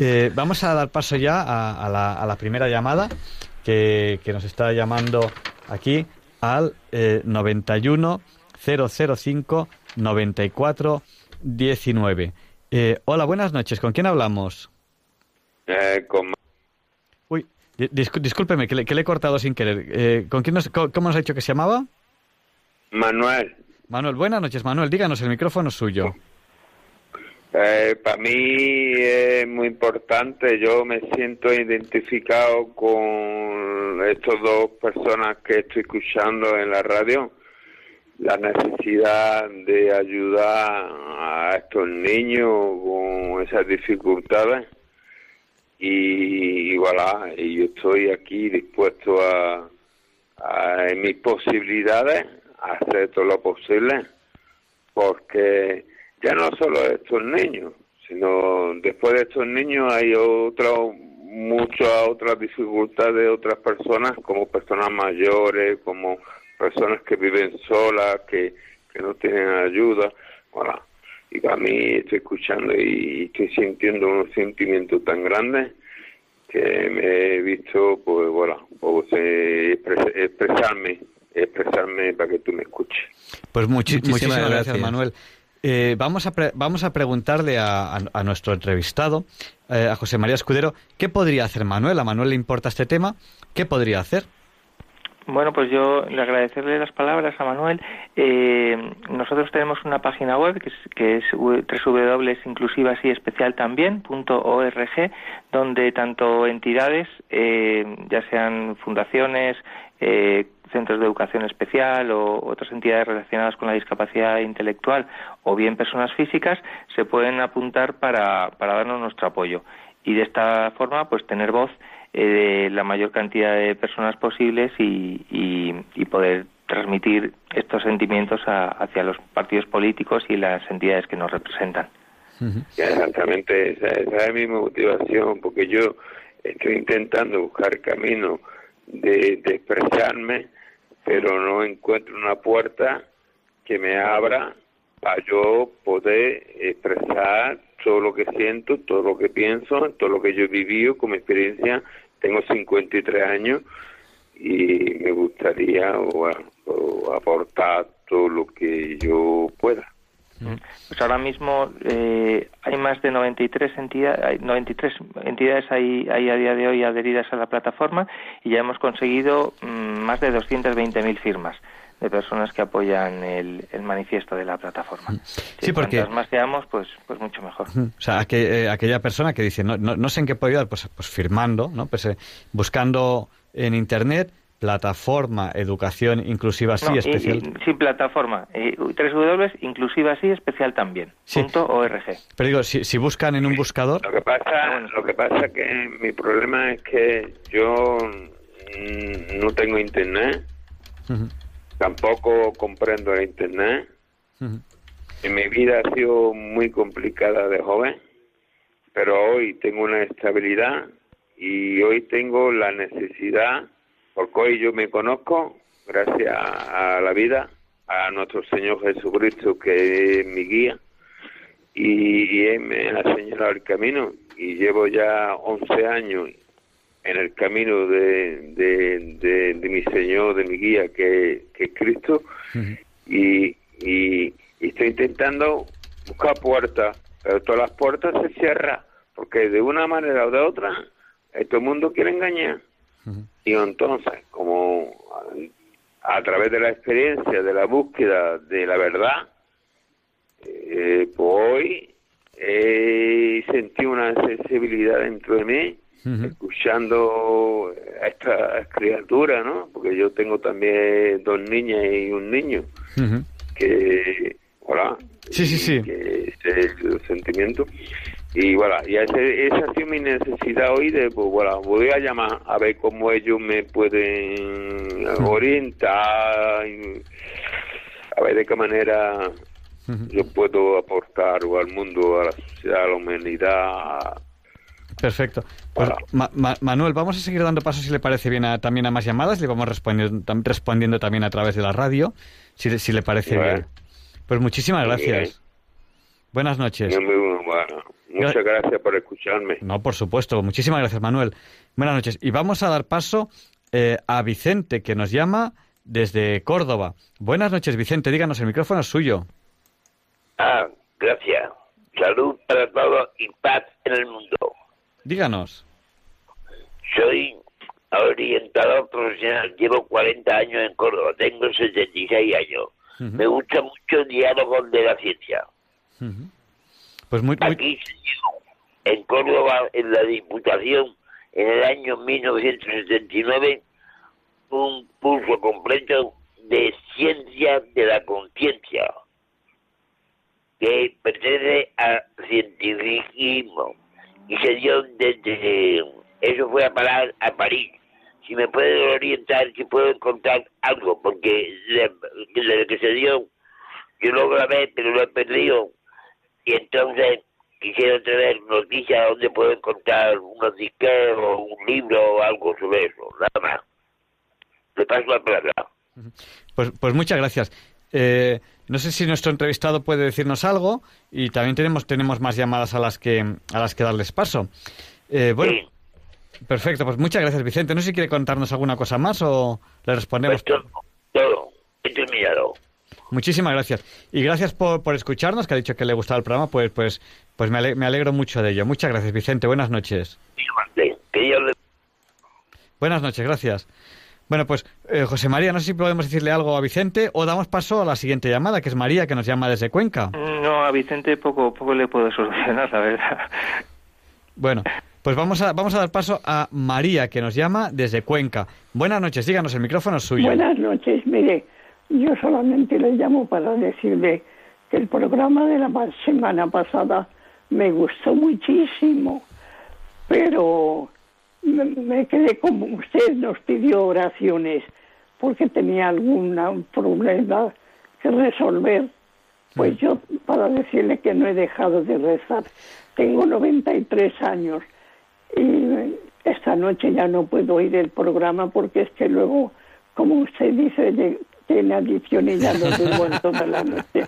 Speaker 1: Eh, vamos a dar paso ya a, a la, a la primera llamada que, que nos está llamando aquí al eh, 91 005 94 19. Eh, hola, buenas noches. ¿Con quién hablamos?
Speaker 5: Eh, con
Speaker 1: Uy, di- discú- discúlpeme, que le, que le he cortado sin querer. Eh, ¿con quién nos, ¿Cómo nos ha dicho que se llamaba?
Speaker 5: Manuel.
Speaker 1: Manuel, buenas noches, Manuel. Díganos, el micrófono es suyo.
Speaker 5: Eh, para mí es muy importante, yo me siento identificado con estas dos personas que estoy escuchando en la radio, la necesidad de ayudar a estos niños con esas dificultades y, voilà, y yo estoy aquí dispuesto a, a, en mis posibilidades, a hacer todo lo posible porque ya no solo estos niños, sino después de estos niños hay otro, muchas otras dificultades de otras personas, como personas mayores, como personas que viven solas, que, que no tienen ayuda. Voilà. Y para mí estoy escuchando y estoy sintiendo unos sentimientos tan grandes que me he visto, pues bueno, pues, eh, expres- expresarme, expresarme para que tú me escuches.
Speaker 1: Pues
Speaker 2: Muchísimas
Speaker 1: muchísimas, gracias,
Speaker 2: gracias.
Speaker 1: Manuel. Eh, vamos, a pre- vamos a preguntarle a, a- a nuestro entrevistado, eh, a José María Escudero, ¿qué podría hacer Manuel? A Manuel le importa este tema. ¿Qué podría hacer?
Speaker 4: Bueno, pues yo le agradecerle las palabras a Manuel. Eh, nosotros tenemos una página web que es, que es www.inclusivas y especial también .org, donde tanto entidades, eh, ya sean fundaciones, eh, centros de educación especial o otras entidades relacionadas con la discapacidad intelectual o bien personas físicas, se pueden apuntar para, para darnos nuestro apoyo. Y de esta forma, pues tener voz eh, de la mayor cantidad de personas posibles y, y- y poder transmitir estos sentimientos a- hacia los partidos políticos y las entidades que nos representan.
Speaker 5: Exactamente, esa, esa es mi motivación, porque yo estoy intentando buscar camino de, de expresarme, pero no encuentro una puerta que me abra para yo poder expresar todo lo que siento, todo lo que pienso, todo lo que yo he vivido como experiencia. Tengo 53 años y me gustaría o, aportar todo lo que yo pueda.
Speaker 4: Pues ahora mismo eh, hay más de 93 entidades, hay 93 entidades hay, hay a día de hoy adheridas a la plataforma y ya hemos conseguido mm, más de 220.000 firmas de personas que apoyan el, el manifiesto de la plataforma.
Speaker 1: Sí, porque-
Speaker 4: Cuantas más seamos, pues, pues mucho mejor.
Speaker 1: O sea, aqu- eh, aquella persona que dice, no, no, no sé en qué puedo ayudar, pues, pues firmando, ¿no? Pues eh, buscando en Internet plataforma educación inclusiva sí
Speaker 4: No, y-
Speaker 1: especial.
Speaker 4: y- sí, plataforma. Eh, tres W, inclusiva sí, especial también.
Speaker 1: Sí.
Speaker 4: Punto org.
Speaker 1: Pero digo, si, si buscan en un buscador,
Speaker 5: Lo que pasa, lo que pasa que mi problema es que yo mm, no tengo internet,
Speaker 1: Ujú,
Speaker 5: tampoco comprendo el internet. En mi vida ha sido muy complicada de joven, pero hoy tengo una estabilidad y hoy tengo la necesidad, porque hoy yo me conozco, gracias a la vida, a nuestro Señor Jesucristo, que es mi guía, y, y Él me ha señalado el camino, y llevo ya 11 años en el camino de, de, de- de mi Señor, de mi guía, que, que es Cristo, y, y, y estoy intentando buscar puertas, pero todas las puertas se cierran, porque de una manera o de otra, eh, todo el mundo quiere engañar. Y entonces, como a, través de la experiencia, de la búsqueda de la verdad, eh, pues hoy he sentido una sensibilidad dentro de mí, Escuchando a esta criatura, ¿no? Porque yo tengo también dos niñas y un niño que, hola,
Speaker 1: Sí, sí, sí.
Speaker 5: que ese es el sentimiento. Y bueno, y ese, esa ha sido mi necesidad hoy de, pues bueno, voy a llamar a ver cómo ellos me pueden orientar, a ver de qué manera yo puedo aportar al mundo, a la sociedad, a la humanidad.
Speaker 1: Perfecto. Pues,
Speaker 5: Hola.
Speaker 1: Ma- Ma- Manuel, vamos a seguir dando paso si le parece bien a- también a más llamadas. Le vamos respondiendo, tam- respondiendo también a través de la radio, si, le- si le parece
Speaker 5: Bueno.
Speaker 1: bien. Pues muchísimas gracias.
Speaker 5: bien.
Speaker 1: Buenas noches.
Speaker 5: Muy bueno. Muchas gracias por escucharme.
Speaker 1: No, por supuesto. Muchísimas gracias, Manuel. Buenas noches. Y vamos a dar paso eh, a Vicente, que nos llama desde Córdoba. Buenas noches, Vicente. Díganos, el micrófono es suyo.
Speaker 6: Ah, gracias. Salud para todos y paz en el mundo.
Speaker 1: Díganos.
Speaker 6: Soy orientador profesional. Llevo 40 años en Córdoba. Tengo 76 años. Me gusta mucho el diálogo de la ciencia.
Speaker 1: Pues muy, muy-
Speaker 6: Aquí en Córdoba, en la Diputación, en el año 1979, un curso completo de ciencia de la conciencia, que pertenece al cientificismo, y se dio desde... Eso fue a parar a París. Si me pueden orientar, si pueden contar algo, porque de- desde que se dio, yo lo grabé, pero lo he perdido, y entonces quisiera tener noticias donde puedo encontrar unos o un libro o algo sobre eso, nada más. Le paso la palabra.
Speaker 1: pues, pues muchas gracias. Eh, no sé si nuestro entrevistado puede decirnos algo y también tenemos, tenemos más llamadas a las que, a las que darles paso. Eh, bueno,
Speaker 6: Sí,
Speaker 1: perfecto. Pues muchas gracias, Vicente. No sé si quiere contarnos alguna cosa más o le respondemos.
Speaker 6: pues todo.
Speaker 1: Muchísimas gracias. Y gracias por, por escucharnos, que ha dicho que le gustaba el programa, pues, pues, pues me, ale- me alegro mucho de ello. Muchas gracias, Vicente. Buenas noches.
Speaker 6: Que le
Speaker 1: Buenas noches, gracias. Bueno, pues eh, José María, no sé si podemos decirle algo a Vicente o damos paso a la siguiente llamada, que es María, que nos llama desde Cuenca.
Speaker 4: No, a Vicente poco, poco le puedo solucionar, la verdad.
Speaker 1: Bueno, pues vamos a, vamos a dar paso a María, que nos llama desde Cuenca. Buenas noches, díganos, el micrófono es suyo.
Speaker 7: Buenas noches, mire, yo solamente le llamo para decirle que el programa de la semana pasada me gustó muchísimo, pero me, quedé como usted nos pidió oraciones porque tenía algún problema que resolver. Pues yo para decirle que no he dejado de rezar. Tengo 93 años y esta noche ya no puedo ir el programa porque es que luego, como usted dice, tiene adicción y ya no duermo toda la noche.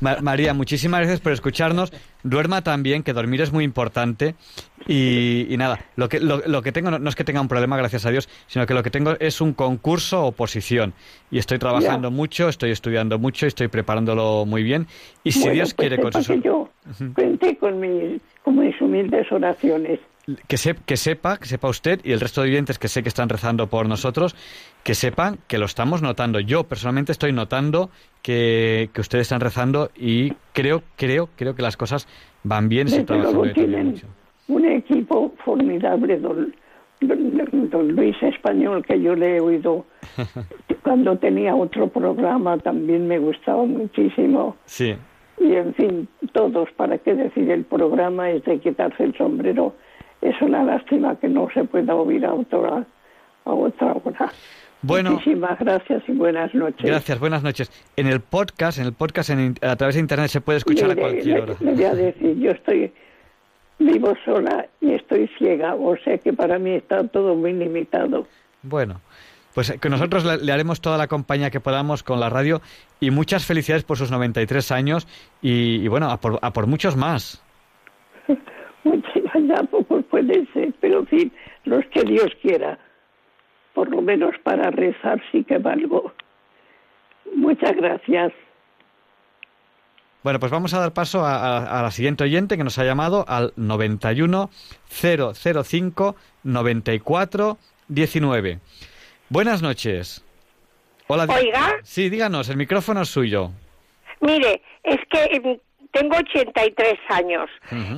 Speaker 1: María, muchísimas gracias por escucharnos. Duerma también, que dormir es muy importante. Y, nada, lo que, lo, que tengo no, es que tenga un problema, gracias a Dios, sino que lo que tengo es un concurso o posición. Y estoy trabajando mucho, estoy estudiando mucho y estoy preparándolo muy bien. Y si Dios
Speaker 7: pues
Speaker 1: quiere con
Speaker 7: su... yo cuente con mis, con mis humildes oraciones
Speaker 1: que, que sepa, que sepa usted y el resto de oyentes que sé que están rezando por nosotros, que sepan que lo estamos notando. Yo personalmente estoy notando que, que ustedes están rezando y creo, creo, creo que las cosas van bien.
Speaker 7: se tienen un equipo formidable, don, don, Luis Español, que yo le he oído cuando tenía otro programa, también me gustaba muchísimo.
Speaker 1: Sí.
Speaker 7: Y en fin, todos, ¿para qué decir? El programa es de quitarse el sombrero es una lástima que no se pueda oír a otra, a otra hora.
Speaker 1: Bueno,
Speaker 7: Muchísimas gracias y buenas noches.
Speaker 1: Gracias, buenas noches. En el podcast, en el podcast a través de internet se puede escuchar a cualquier hora.
Speaker 7: Le voy a decir, yo estoy vivo sola y estoy ciega, o sea que para mí está todo muy limitado.
Speaker 1: Bueno, pues que nosotros le, haremos toda la compañía que podamos con la radio y muchas felicidades por sus 93 años y, y bueno, a por, a por muchos más.
Speaker 7: ya poco puede ser, pero en fin, los que Dios quiera, por lo menos para rezar sí que valgo. Muchas gracias.
Speaker 1: Bueno, pues vamos a dar paso a, la siguiente oyente que nos ha llamado al 91 005 94 19. Buenas noches.
Speaker 8: Hola. Oiga.
Speaker 1: Sí, díganos, el micrófono es suyo.
Speaker 8: Mire, es que tengo 83 años.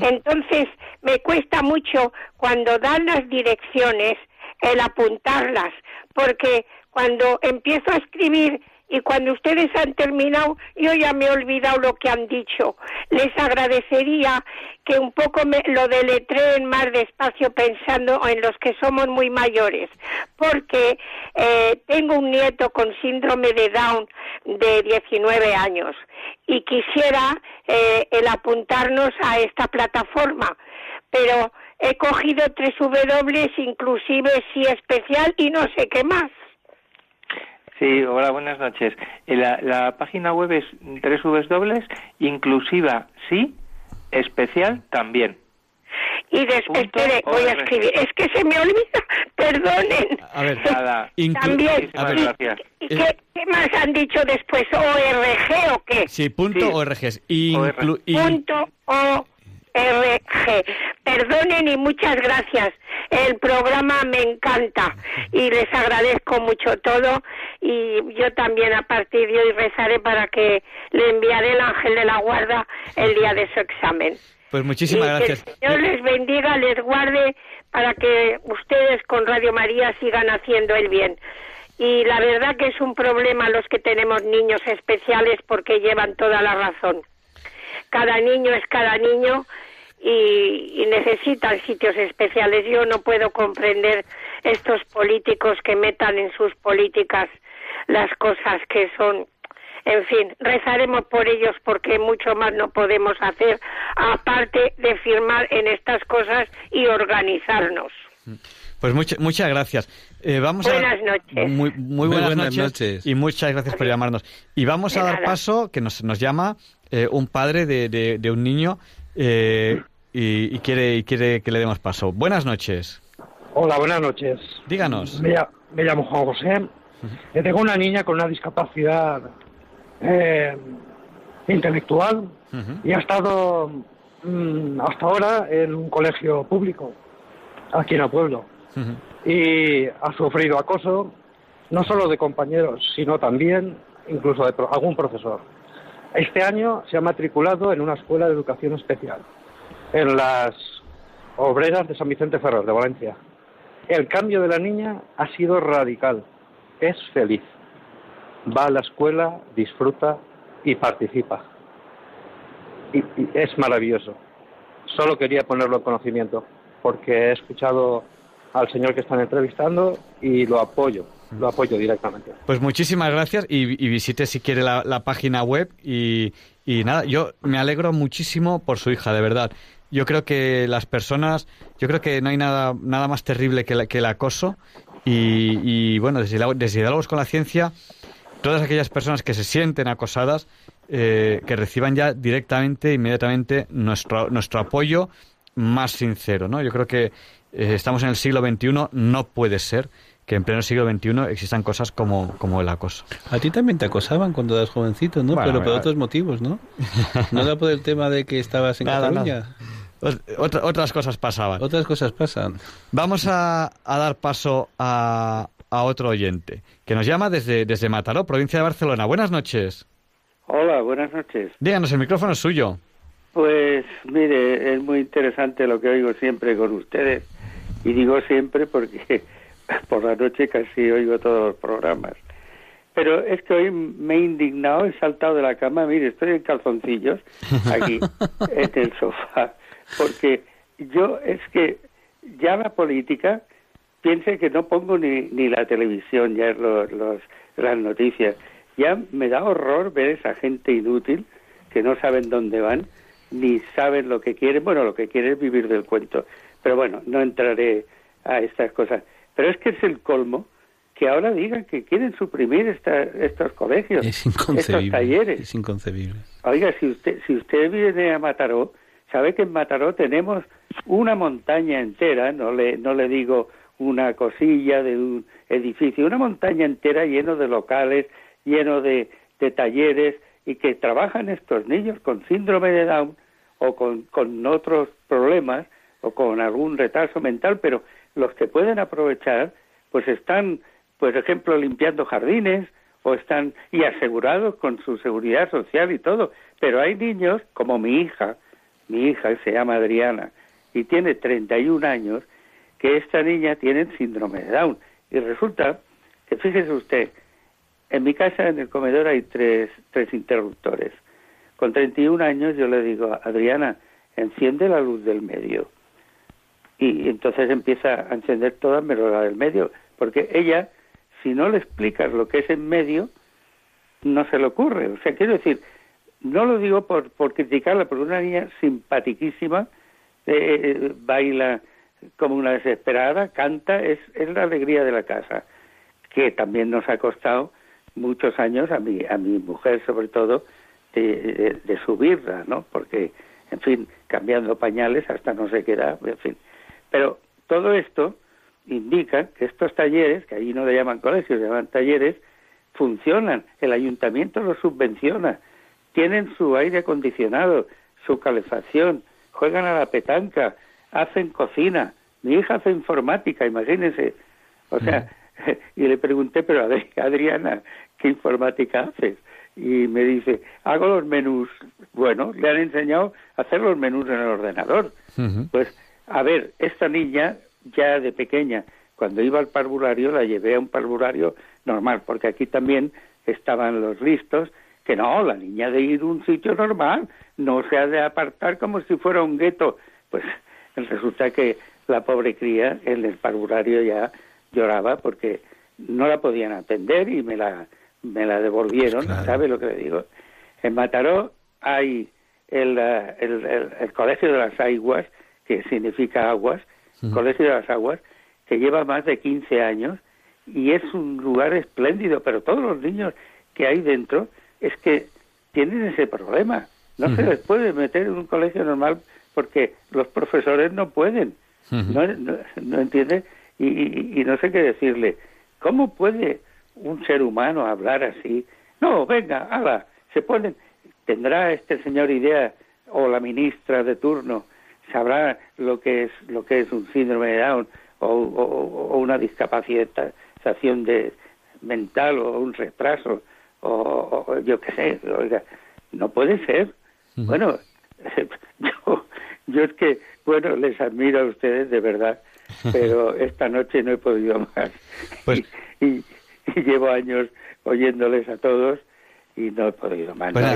Speaker 8: Entonces, me cuesta mucho cuando dan las direcciones el apuntarlas, porque cuando empiezo a escribir y cuando ustedes han terminado, yo ya me he olvidado lo que han dicho. Les agradecería que un poco me lo deletreen más despacio pensando en los que somos muy mayores, porque eh, tengo un nieto con síndrome de Down de 19 años y quisiera eh, el apuntarnos a esta plataforma, pero he cogido tres W, inclusive sí especial y no sé qué más.
Speaker 4: Sí, hola, buenas noches. Eh, la, página web es tres W, inclusiva sí, especial también.
Speaker 8: Y después, voy a escribir. Es que se me olvida, perdonen.
Speaker 1: A ver,
Speaker 4: nada.
Speaker 8: También.
Speaker 4: gracias.
Speaker 8: ¿Y, qué, más han dicho después? ¿ORG o qué?
Speaker 1: Sí, punto ORG.
Speaker 8: Punto ORG. Perdonen y muchas gracias. El programa me encanta y les agradezco mucho todo y yo también a partir de hoy rezaré para que le enviaré el ángel de la guarda el día de su examen.
Speaker 1: Pues muchísimas gracias.
Speaker 8: Que el Señor les bendiga, les guarde para que ustedes con Radio María sigan haciendo el bien. Y la verdad que es un problema los que tenemos niños especiales porque llevan toda la razón. Cada niño es cada niño y, necesitan sitios especiales. Yo no puedo comprender estos políticos que metan en sus políticas las cosas que son en fin, rezaremos por ellos porque mucho más no podemos hacer, aparte de firmar en estas cosas y organizarnos.
Speaker 1: Pues muchas gracias. Eh, vamos
Speaker 8: buenas noches.
Speaker 1: Muy, buenas, noches, Y muchas gracias por llamarnos. Y vamos a dar paso, que nos, nos llama eh, un padre de, de, un niño eh, y, quiere, y quiere que le demos paso. Buenas noches.
Speaker 9: Hola, buenas noches.
Speaker 1: Díganos.
Speaker 9: Me, me llamo Juan José. Tengo una niña con una discapacidad eh, intelectual y ha estado mm, hasta ahora en un colegio público aquí en el pueblo y ha sufrido acoso no solo de compañeros sino también incluso de algún profesor. Este año se ha matriculado en una escuela de educación especial en las obreras de San Vicente Ferrer de Valencia. El cambio de la niña ha sido radical. Es feliz va a la escuela, disfruta y participa. Y, es maravilloso. Solo quería ponerlo en conocimiento, porque he escuchado al señor que están entrevistando y lo apoyo lo apoyo directamente.
Speaker 1: Pues muchísimas gracias y, visite si quiere la, página web y, nada, yo me alegro muchísimo por su hija, de verdad. Yo creo que las personas, yo creo que no hay nada, nada más terrible que, que el acoso y, bueno, desde, desde Diálogos con la Ciencia, todas aquellas personas que se sienten acosadas, eh, que reciban ya directamente, inmediatamente, nuestro, nuestro apoyo más sincero, ¿no? Yo creo que eh, estamos en el siglo XXI, no puede ser que en pleno siglo XXI existan cosas como, como el acoso.
Speaker 2: A ti también te acosaban cuando eras jovencito, ¿no? Pero por otros motivos, ¿no? No era por el tema de que estabas en Cataluña.
Speaker 1: otras cosas pasaban.
Speaker 2: Otras cosas pasan.
Speaker 1: Vamos a, a dar paso a, a, otro oyente que nos llama desde, desde Mataró, provincia de Barcelona. Buenas noches.
Speaker 10: Hola, buenas noches.
Speaker 1: Díganos, el micrófono es suyo.
Speaker 10: Pues mire, es muy interesante lo que oigo siempre con ustedes. Y digo siempre porque por la noche casi oigo todos los programas. Pero es que hoy me he indignado, he saltado de la cama, mire, estoy en calzoncillos aquí en el sofá, porque yo es que ya la política, piense que no pongo ni, ni la televisión, ya los, los, las noticias, ya me da horror ver esa gente inútil que no saben dónde van ni saben lo que quieren. Bueno, lo que quieren es vivir del cuento. Pero bueno, no entraré a estas cosas. Pero es que es el colmo que ahora digan que quieren suprimir estos colegios, estos talleres.
Speaker 2: Es inconcebible.
Speaker 10: Oiga, si usted, si usted viene a Mataró, sabe que en Mataró tenemos una montaña entera, no le, no le digo una cosilla de un edificio, una montaña entera lleno de locales, lleno de, talleres y que trabajan estos niños con síndrome de Down o con, con otros problemas o con algún retraso mental, pero los que pueden aprovechar pues están, por ejemplo, limpiando jardines o están y asegurados con su seguridad social y todo. Pero hay niños como mi hija, mi hija se llama Adriana y tiene 31 años, que esta niña tiene síndrome de Down. Y resulta que, fíjese usted, en mi casa, en el comedor, hay tres, tres interruptores. Con 31 años yo le digo, Adriana, enciende la luz del medio. Y entonces empieza a encender toda menos la del medio, porque ella, si no le explicas lo que es en medio, no se le ocurre. O sea, quiero decir, no lo digo por, por criticarla, porque una niña simpatiquísima, eh, eh, baila como una desesperada, canta, es, es la alegría de la casa, que también nos ha costado muchos años a mi, a mi mujer sobre todo de, subirla, ¿no? Porque, en fin, cambiando pañales hasta no se queda, en fin. Pero todo esto indica que estos talleres, que allí no le llaman colegios, le llaman talleres, funcionan, el ayuntamiento los subvenciona, tienen su aire acondicionado, su calefacción, juegan a la petanca, hacen cocina, mi hija hace informática, imagínense. O sea, y le pregunté, pero Adriana, ¿qué informática haces? Y me dice, hago los menús. Bueno, le han enseñado a hacer los menús en el ordenador. Pues, a ver, esta niña ya de pequeña, cuando iba al parvulario, la llevé a un parvulario normal, porque aquí también estaban los listos, que no, la niña de ir a un sitio normal, no se ha de apartar como si fuera un gueto. Pues resulta que la pobre cría en el parvulario ya lloraba porque no la podían atender y me la, me la devolvieron, ¿sabe lo que le digo? En Mataró hay el, el, el, Colegio de las Aguas, que significa aguas, Colegio de las Aguas, que lleva más de 15 años y es un lugar espléndido, pero todos los niños que hay dentro es que tienen ese problema. No se les puede meter en un colegio normal porque los profesores no pueden. no, no, no, entiende? y, no sé qué decirle. ¿Cómo puede un ser humano hablar así? No, venga, haga, se ponen, tendrá este señor idea o la ministra de turno sabrá lo que es lo que es un síndrome de Down o, o, una discapacitación de mental o un retraso o, yo qué sé, oiga, no puede ser. Bueno, yo, yo es que, bueno, les admiro a ustedes de verdad pero esta noche no he podido más. Pues y, llevo años oyéndoles a todos y no he podido más.
Speaker 1: Pues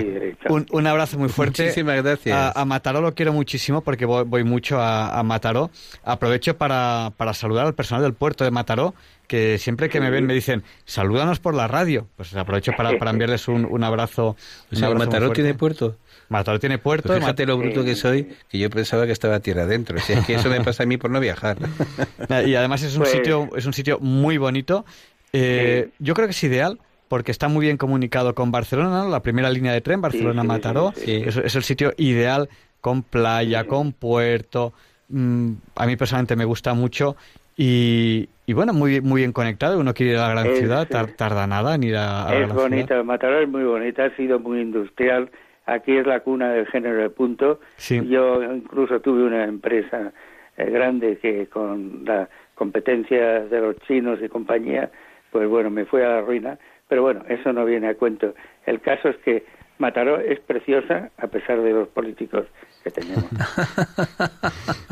Speaker 10: no
Speaker 1: un, un abrazo muy fuerte.
Speaker 2: Muchísimas gracias.
Speaker 1: A, a Mataró lo quiero muchísimo porque voy, voy mucho a, a Mataró. Aprovecho para, para saludar al personal del puerto de Mataró, que siempre que me ven me dicen, salúdanos por la radio. Pues aprovecho para, para enviarles un, un abrazo.
Speaker 2: O
Speaker 1: un
Speaker 2: sea,
Speaker 1: abrazo muy
Speaker 2: Mataró tiene puerto.
Speaker 1: Mataró tiene puerto.
Speaker 2: Pues fíjate lo bruto que soy, que yo pensaba que estaba tierra adentro. Si es que eso me pasa a mí por no viajar.
Speaker 1: Y además es un
Speaker 10: Pues-
Speaker 1: sitio es un sitio muy bonito. Eh, Yo creo que es ideal porque está muy bien comunicado con Barcelona, ¿no? la primera línea de tren Barcelona-Mataró.
Speaker 2: sí, sí.
Speaker 1: Es, es el sitio ideal con playa, con puerto. Mm, a mí personalmente me gusta mucho y, y bueno, muy, muy bien conectado. Uno quiere ir a la gran
Speaker 10: Es-
Speaker 1: ciudad, tar- tarda nada en ir a, a la
Speaker 10: Es
Speaker 1: gran
Speaker 10: bonita,
Speaker 1: ciudad.
Speaker 10: Mataró es muy bonita, ha sido muy industrial. Aquí es la cuna del género de punto.
Speaker 1: Sí.
Speaker 10: Yo incluso tuve una empresa eh, grande que con la competencia de los chinos y compañía, pues bueno, me fue a la ruina. Pero bueno, eso no viene a cuento. El caso es que Mataró es preciosa a pesar de los políticos que tenemos.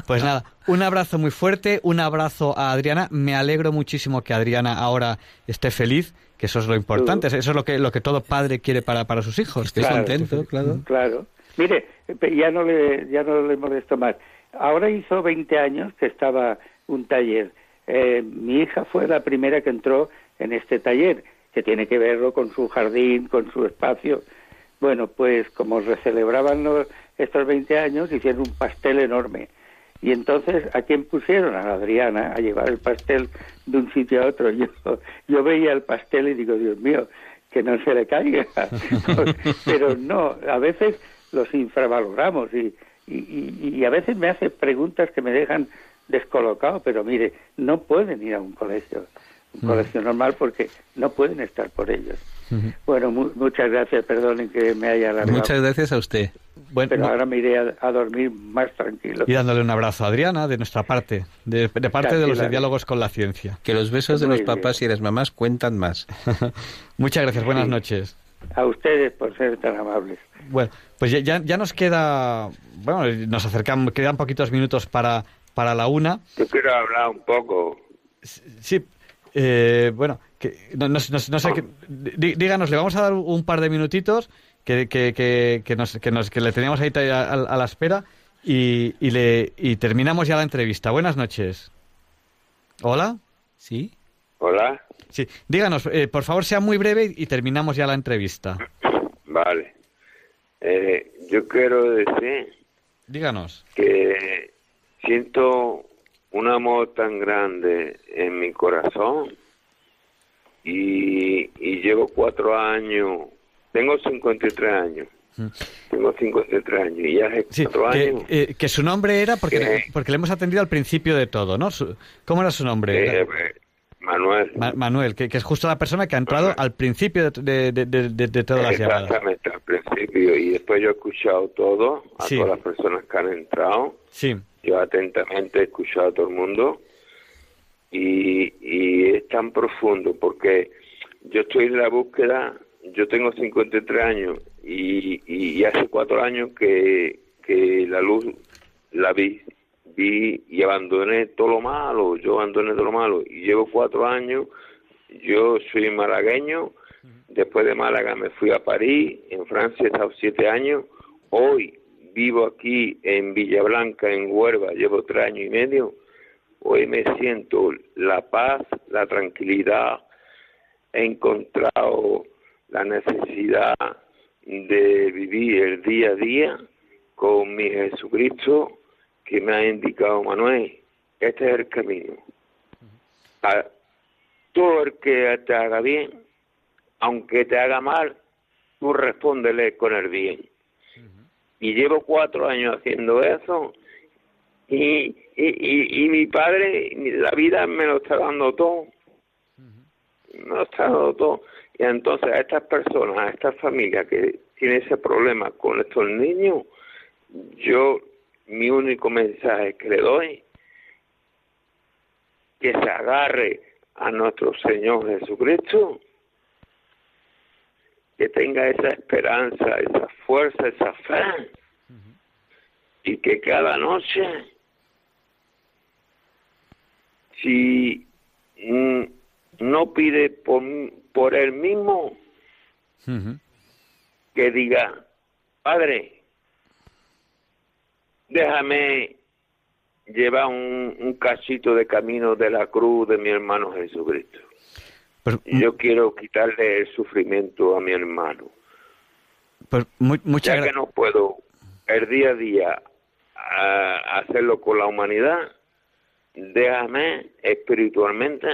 Speaker 1: Pues nada, un abrazo muy fuerte, un abrazo a Adriana. Me alegro muchísimo que Adriana ahora esté feliz, que eso es lo importante, eso es lo que, lo que todo padre quiere para, para sus hijos.
Speaker 2: Estoy
Speaker 10: Claro.
Speaker 2: contento, claro.
Speaker 10: Claro. Mire, ya no le ya no le molesto más. Ahora hizo 20 años que estaba un taller. Eh, mi hija fue la primera que entró en este taller, que tiene que verlo con su jardín, con su espacio. Bueno, pues como recelebraban los- estos 20 años, hicieron un pastel enorme. Y entonces, ¿a quién pusieron? A Adriana, a llevar el pastel de un sitio a otro. Yo, yo veía el pastel y digo, Dios mío, que no se le caiga. Pero no, a veces los infravaloramos y, y- y a veces me hace preguntas que me dejan descolocado, pero mire, no pueden ir a un colegio, un colegio normal porque no pueden estar por ellos. Bueno, mu- muchas gracias, perdonen que me haya alargado,
Speaker 2: Muchas gracias a usted.
Speaker 1: Bueno,
Speaker 10: pero
Speaker 1: no-
Speaker 10: ahora me iré a, a dormir más tranquilo.
Speaker 1: y dándole un abrazo a Adriana de nuestra parte, de, de parte de los de diálogos con la ciencia.
Speaker 2: Que los besos de
Speaker 10: Muy
Speaker 2: los
Speaker 10: bien.
Speaker 2: papás y las mamás cuentan más.
Speaker 1: Muchas gracias, buenas
Speaker 10: Sí.
Speaker 1: noches.
Speaker 10: A ustedes por ser tan amables.
Speaker 1: Bueno, pues ya, ya, ya nos queda, bueno, nos acercamos, quedan poquitos minutos para, para la una.
Speaker 5: Yo quiero hablar un poco.
Speaker 1: Sí, eh, bueno, que, no, no- no- no sé, qué- dí- díganos, le vamos a dar un par de minutitos que, que, que, que nos, que, nos, que le teníamos ahí a, a- a la espera y, y, le, y terminamos ya la entrevista. Buenas noches. ¿Hola?
Speaker 2: ¿Sí?
Speaker 5: Hola.
Speaker 1: Sí, díganos, eh, por favor, sea muy breve y, y terminamos ya la entrevista.
Speaker 5: Vale. Eh, yo quiero decir
Speaker 1: Díganos.
Speaker 5: que siento un amor tan grande en mi corazón y, y llevo cuatro años, tengo 53 años, tengo 53 años y ya hace
Speaker 1: Sí,
Speaker 5: cuatro
Speaker 1: que,
Speaker 5: años
Speaker 1: eh, que su nombre era, porque,
Speaker 5: Que-
Speaker 1: porque le hemos atendido al principio de todo, ¿no? ¿Cómo era su nombre?
Speaker 5: eh, eh, Manuel.
Speaker 1: Ma- Manuel, que, que es justo la persona que ha entrado al principio de, de, de- de- de todas las llamadas.
Speaker 5: Exactamente, al principio. Y después yo he escuchado todo, a
Speaker 1: Sí.
Speaker 5: todas las personas que han entrado.
Speaker 1: Sí,
Speaker 5: Yo atentamente he escuchado a todo el mundo. Y, y es tan profundo porque yo estoy en la búsqueda, yo tengo 53 años y, y hace cuatro años que, que la luz la vi, vi y abandoné todo lo malo, yo abandoné todo lo malo y llevo cuatro años, yo soy malagueño, después de Málaga me fui a París, en Francia he estado siete años, hoy vivo aquí en Villablanca, en Huelva, llevo tres años y medio, hoy me siento la paz, la tranquilidad, he encontrado la necesidad de vivir el día a día con mi Jesucristo que me ha indicado Manuel, este es el camino. A todo el que te haga bien, aunque te haga mal, tú respóndele con el bien. Y llevo cuatro años haciendo eso y, y, y, y mi padre, la vida me lo está dando todo. Me lo está dando todo. Y entonces a estas personas, a estas familias que tienen ese problema con estos niños, yo mi único mensaje que le doy que se agarre a nuestro Señor Jesucristo, que tenga esa esperanza, esa fuerza, esa fe, y que cada noche, si mm, no pide por, por él mismo, que diga, padre, déjame llevar un, un cachito de camino de la cruz de mi hermano Jesucristo.
Speaker 1: Pues,
Speaker 5: Yo quiero quitarle el sufrimiento a mi hermano.
Speaker 1: pues muchas
Speaker 5: ya que no puedo el día a día a- hacerlo con la humanidad, déjame espiritualmente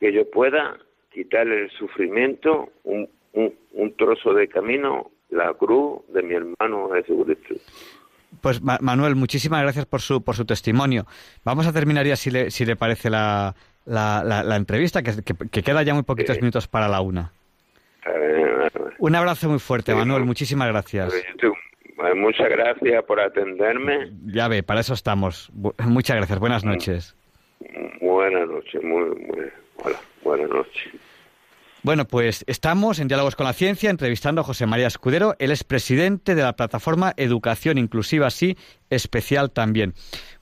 Speaker 5: que yo pueda quitarle el sufrimiento, un, un, un trozo de camino, la cruz de mi hermano Jesucristo.
Speaker 1: Pues Ma- Manuel, muchísimas gracias por su, por su testimonio. Vamos a terminar ya, si le, si le parece, la, la, la- la entrevista, que, que- que queda ya muy poquitos minutos para la una. Un abrazo muy fuerte, Manuel. Muchísimas gracias.
Speaker 5: eh, Muchas gracias por atenderme.
Speaker 1: Ya ve, para eso estamos. Muchas gracias. Buenas noches.
Speaker 5: Buenas noches, muy, muy, hola, buenas noches.
Speaker 1: Bueno, pues estamos en Diálogos con la Ciencia entrevistando a José María Escudero. Él es presidente de la plataforma Educación Inclusiva Sí, especial también.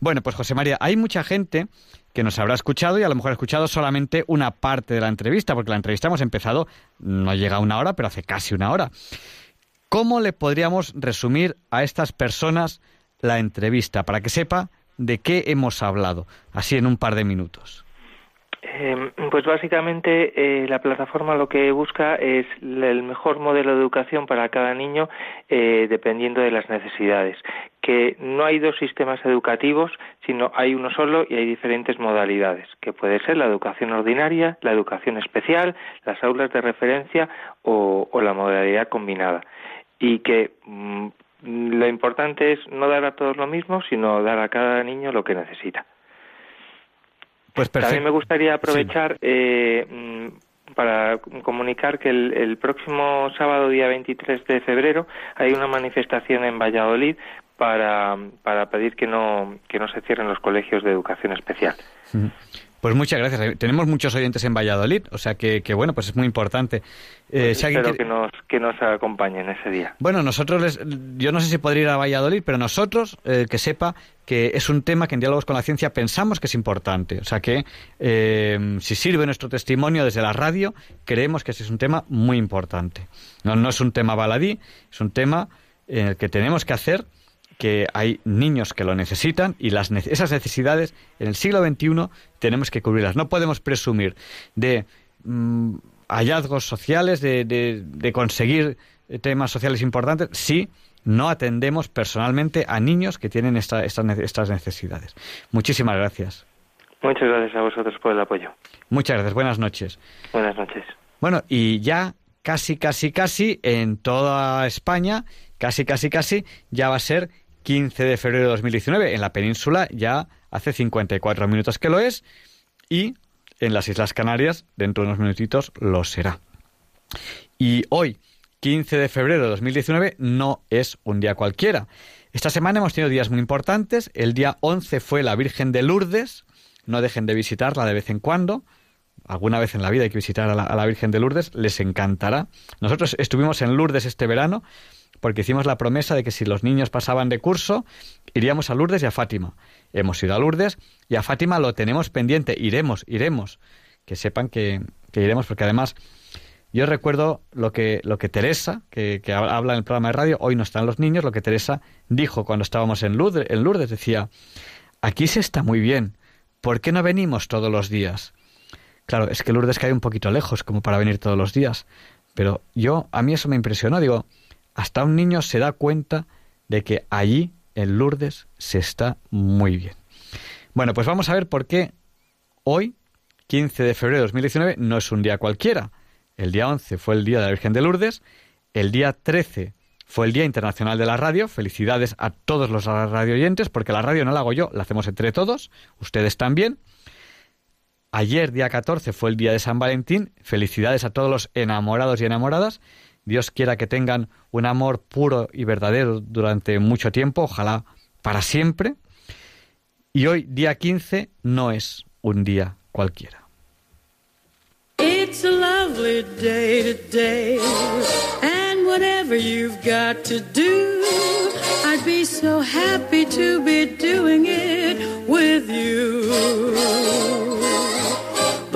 Speaker 1: Bueno, pues José María, hay mucha gente que nos habrá escuchado y a lo mejor ha escuchado solamente una parte de la entrevista, porque la entrevista hemos empezado, no llega a una hora, pero hace casi una hora. ¿Cómo le podríamos resumir a estas personas la entrevista para que sepa de qué hemos hablado, así en un par de minutos?
Speaker 4: Eh, pues básicamente eh, la plataforma lo que busca es el mejor modelo de educación para cada niño eh, dependiendo de las necesidades. Que no hay dos sistemas educativos, sino hay uno solo y hay diferentes modalidades, que puede ser la educación ordinaria, la educación especial, las aulas de referencia o, o la modalidad combinada. Y que mm, lo importante es no dar a todos lo mismo, sino dar a cada niño lo que necesita.
Speaker 1: Pues perfecto.
Speaker 4: También me gustaría aprovechar eh, mm, para comunicar que el, el próximo sábado, día 23 de febrero, hay una manifestación en Valladolid para, para pedir que no, que no se cierren los colegios de educación especial.
Speaker 1: Ujú. Pues muchas gracias. Eh, Tenemos muchos oyentes en Valladolid, o sea que, que bueno, pues es muy importante. Eh, alguien
Speaker 4: Espero que nos, que nos acompañen ese día.
Speaker 1: Bueno, nosotros, les- yo no sé si podría ir a Valladolid, pero nosotros, eh, que sepa que es un tema que en Diálogos con la Ciencia pensamos que es importante. O sea que eh, si sirve nuestro testimonio desde la radio, creemos que ese es un tema muy importante. No, no es un tema baladí, es un tema en el que tenemos que hacer que hay niños que lo necesitan y las esas necesidades en el siglo XXI tenemos que cubrirlas. No podemos presumir de mm, hallazgos sociales, de, de- de conseguir eh, temas sociales importantes, si no atendemos personalmente a niños que tienen esta- estas necesidades. Muchísimas gracias.
Speaker 4: Muchas gracias a vosotros por el apoyo.
Speaker 1: Muchas gracias. Buenas noches.
Speaker 4: Buenas noches.
Speaker 1: Bueno, y ya casi, casi, casi en toda España, casi, casi, casi, ya va a ser 15 de febrero de 2019. En la península ya hace 54 minutos que lo es y en las Islas Canarias dentro de unos minutitos lo será. Y hoy, 15 de febrero de 2019, no es un día cualquiera. Esta semana hemos tenido días muy importantes. El día 11 fue la Virgen de Lourdes. No dejen de visitarla de vez en cuando alguna vez en la vida hay que visitar a la, a la Virgen de Lourdes, les encantará. Nosotros estuvimos en Lourdes este verano porque hicimos la promesa de que si los niños pasaban de curso, iríamos a Lourdes y a Fátima. Hemos ido a Lourdes y a Fátima lo tenemos pendiente. Iremos, iremos. Que sepan que, iremos porque además yo recuerdo lo que, lo que Teresa, que, que habla en el programa de radio, hoy no están los niños, lo que Teresa dijo cuando estábamos en Lourdes, en Lourdes decía, aquí se está muy bien, ¿por qué no venimos todos los días? Claro, es que Lourdes cae un poquito lejos como para venir todos los días. Pero yo, a mí eso me impresionó. Digo, hasta un niño se da cuenta de que allí, en Lourdes, se está muy bien. Bueno, pues vamos a ver por qué hoy, 15 de febrero de 2019, no es un día cualquiera. El día 11 fue el Día de la Virgen de Lourdes. El día 13 fue el Día Internacional de la Radio. Felicidades a todos los radio oyentes, porque la radio no la hago yo, la hacemos entre todos, ustedes también. Ayer, día 14, fue el día de San Valentín. Felicidades a todos los enamorados y enamoradas. Dios quiera que tengan un amor puro y verdadero durante mucho tiempo, ojalá para siempre. Y hoy, día 15, no es un día cualquiera.
Speaker 11: It's a lovely day today, and whatever you've got to do, I'd be so happy to be doing it with you.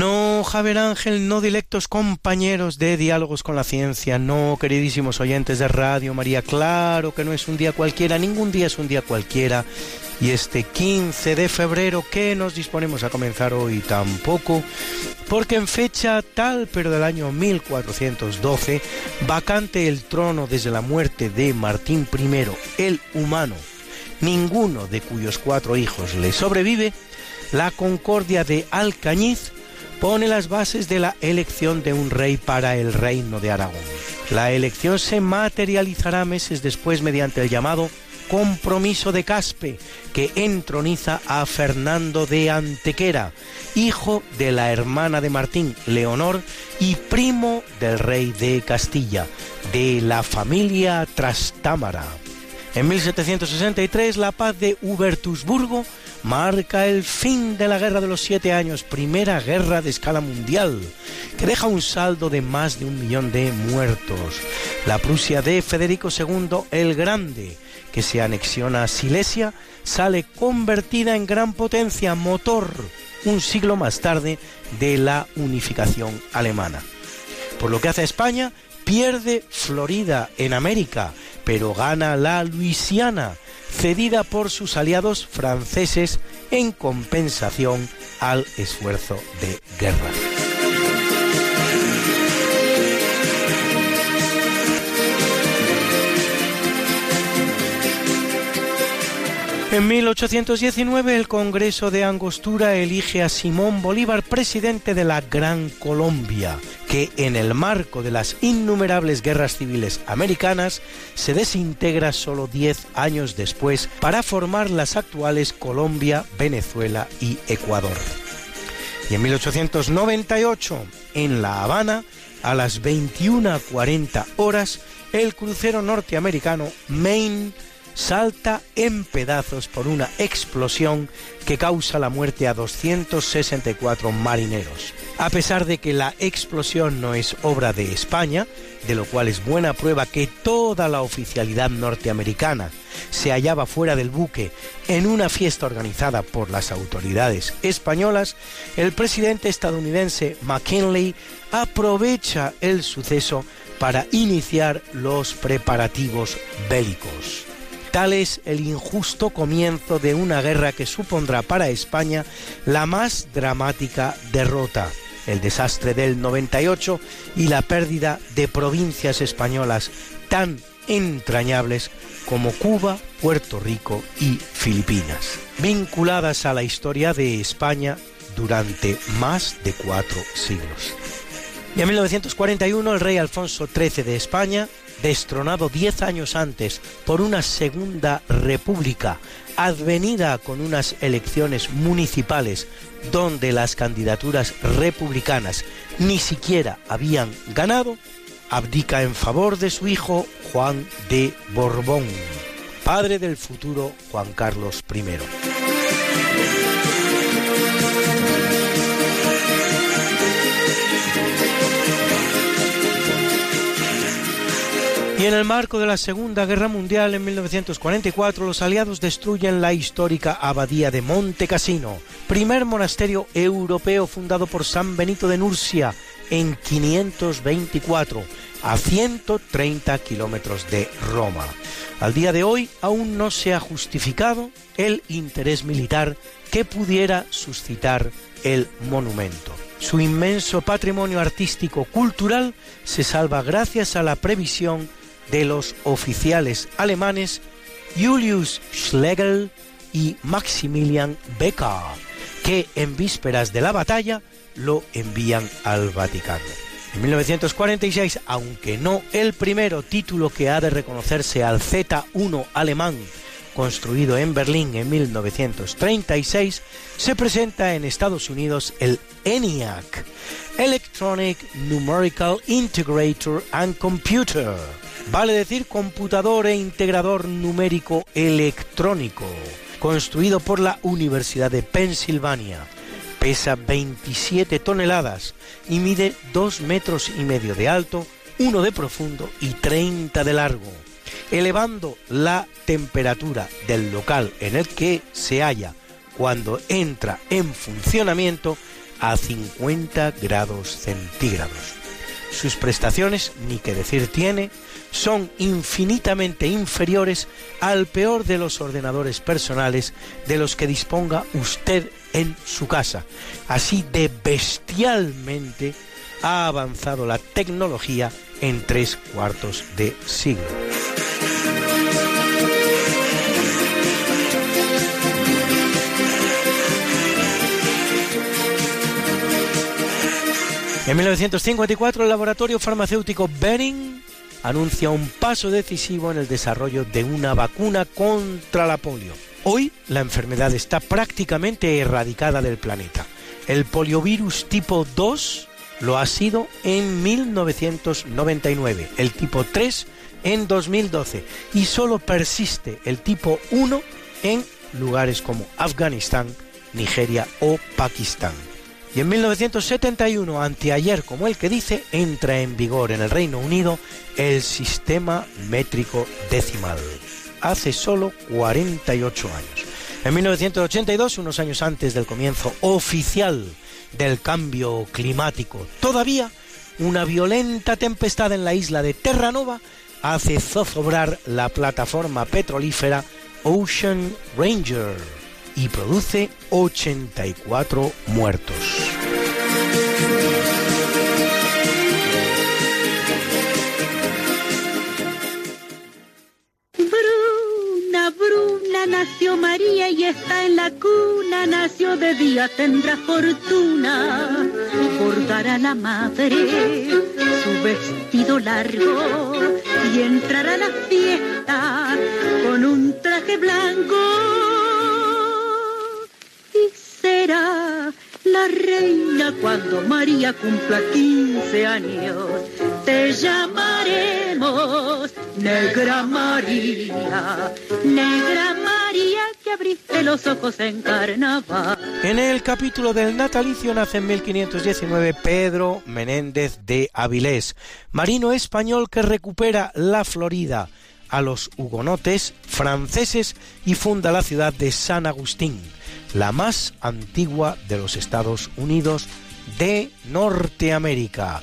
Speaker 12: No, Javier Ángel, no dilectos compañeros de diálogos con la ciencia, no, queridísimos oyentes de Radio María, claro que no es un día cualquiera, ningún día es un día cualquiera. Y este 15 de febrero que nos disponemos a comenzar hoy tampoco, porque en fecha tal pero del año 1412, vacante el trono desde la muerte de Martín I, el humano, ninguno de cuyos cuatro hijos le sobrevive, la Concordia de Alcañiz pone las bases de la elección de un rey para el reino de Aragón. La elección se materializará meses después mediante el llamado Compromiso de Caspe, que entroniza a Fernando de Antequera, hijo de la hermana de Martín, Leonor, y primo del rey de Castilla, de la familia Trastámara. En 1763, la paz de Hubertusburgo marca el fin de la Guerra de los Siete Años, primera guerra de escala mundial, que deja un saldo de más de un millón de muertos. La Prusia de Federico II el Grande, que se anexiona a Silesia, sale convertida en gran potencia motor un siglo más tarde de la unificación alemana. Por lo que hace a España, pierde Florida en América, pero gana la Luisiana, cedida por sus aliados franceses en compensación al esfuerzo de guerra. En 1819 el Congreso de Angostura elige a Simón Bolívar presidente de la Gran Colombia, que en el marco de las innumerables guerras civiles americanas se desintegra solo 10 años después para formar las actuales Colombia, Venezuela y Ecuador. Y en 1898, en La Habana, a las 21.40 horas, el crucero norteamericano Maine salta en pedazos por una explosión que causa la muerte a 264 marineros. A pesar de que la explosión no es obra de España, de lo cual es buena prueba que toda la oficialidad norteamericana se hallaba fuera del buque en una fiesta organizada por las autoridades españolas, el presidente estadounidense McKinley aprovecha el suceso para iniciar los preparativos bélicos. Tal es el injusto comienzo de una guerra que supondrá para España la más dramática derrota, el desastre del 98 y la pérdida de provincias españolas tan entrañables como Cuba, Puerto Rico y Filipinas, vinculadas a la historia de España durante más de cuatro siglos. Y en 1941 el rey Alfonso XIII de España destronado diez años antes por una segunda república, advenida con unas elecciones municipales donde las candidaturas republicanas ni siquiera habían ganado, abdica en favor de su hijo Juan de Borbón, padre del futuro Juan Carlos I. Y en el marco de la Segunda Guerra Mundial en 1944, los aliados destruyen la histórica abadía de Monte Cassino, primer monasterio europeo fundado por San Benito de Nursia en 524, a 130 kilómetros de Roma. Al día de hoy aún no se ha justificado el interés militar que pudiera suscitar el monumento. Su inmenso patrimonio artístico cultural se salva gracias a la previsión de los oficiales alemanes Julius Schlegel y Maximilian Becker, que en vísperas de la batalla lo envían al Vaticano. En 1946, aunque no el primero título que ha de reconocerse al Z1 alemán, construido en Berlín en 1936, se presenta en Estados Unidos el ENIAC, Electronic Numerical Integrator and Computer, vale decir computador e integrador numérico electrónico, construido por la Universidad de Pensilvania. Pesa 27 toneladas y mide 2 metros y medio de alto, 1 de profundo y 30 de largo, elevando la temperatura del local en el que se halla cuando entra en funcionamiento a 50 grados centígrados. Sus prestaciones, ni que decir tiene, son infinitamente inferiores al peor de los ordenadores personales de los que disponga usted en su casa. Así de bestialmente ha avanzado la tecnología en tres cuartos de siglo. En 1954 el laboratorio farmacéutico Behring anuncia un paso decisivo en el desarrollo de una vacuna contra la polio. Hoy la enfermedad está prácticamente erradicada del planeta. El poliovirus tipo 2 lo ha sido en 1999, el tipo 3 en 2012 y solo persiste el tipo 1 en lugares como Afganistán, Nigeria o Pakistán. Y en 1971, anteayer como el que dice, entra en vigor en el Reino Unido el sistema métrico decimal. Hace solo 48 años. En 1982, unos años antes del comienzo oficial del cambio climático, todavía una violenta tempestad en la isla de Terranova hace zozobrar la plataforma petrolífera Ocean Ranger y produce 84 muertos.
Speaker 11: Bruna, Bruna, nació María y está en la cuna, nació de día, tendrá fortuna, bordará la madre su vestido largo y entrará a la fiesta con un traje blanco será la reina cuando María cumpla 15 años. Te llamaremos Negra María, Negra María que abriste los ojos en carnaval.
Speaker 12: En el capítulo del natalicio nace en 1519 Pedro Menéndez de Avilés, marino español que recupera la Florida a los hugonotes franceses y funda la ciudad de San Agustín la más antigua de los Estados Unidos de Norteamérica.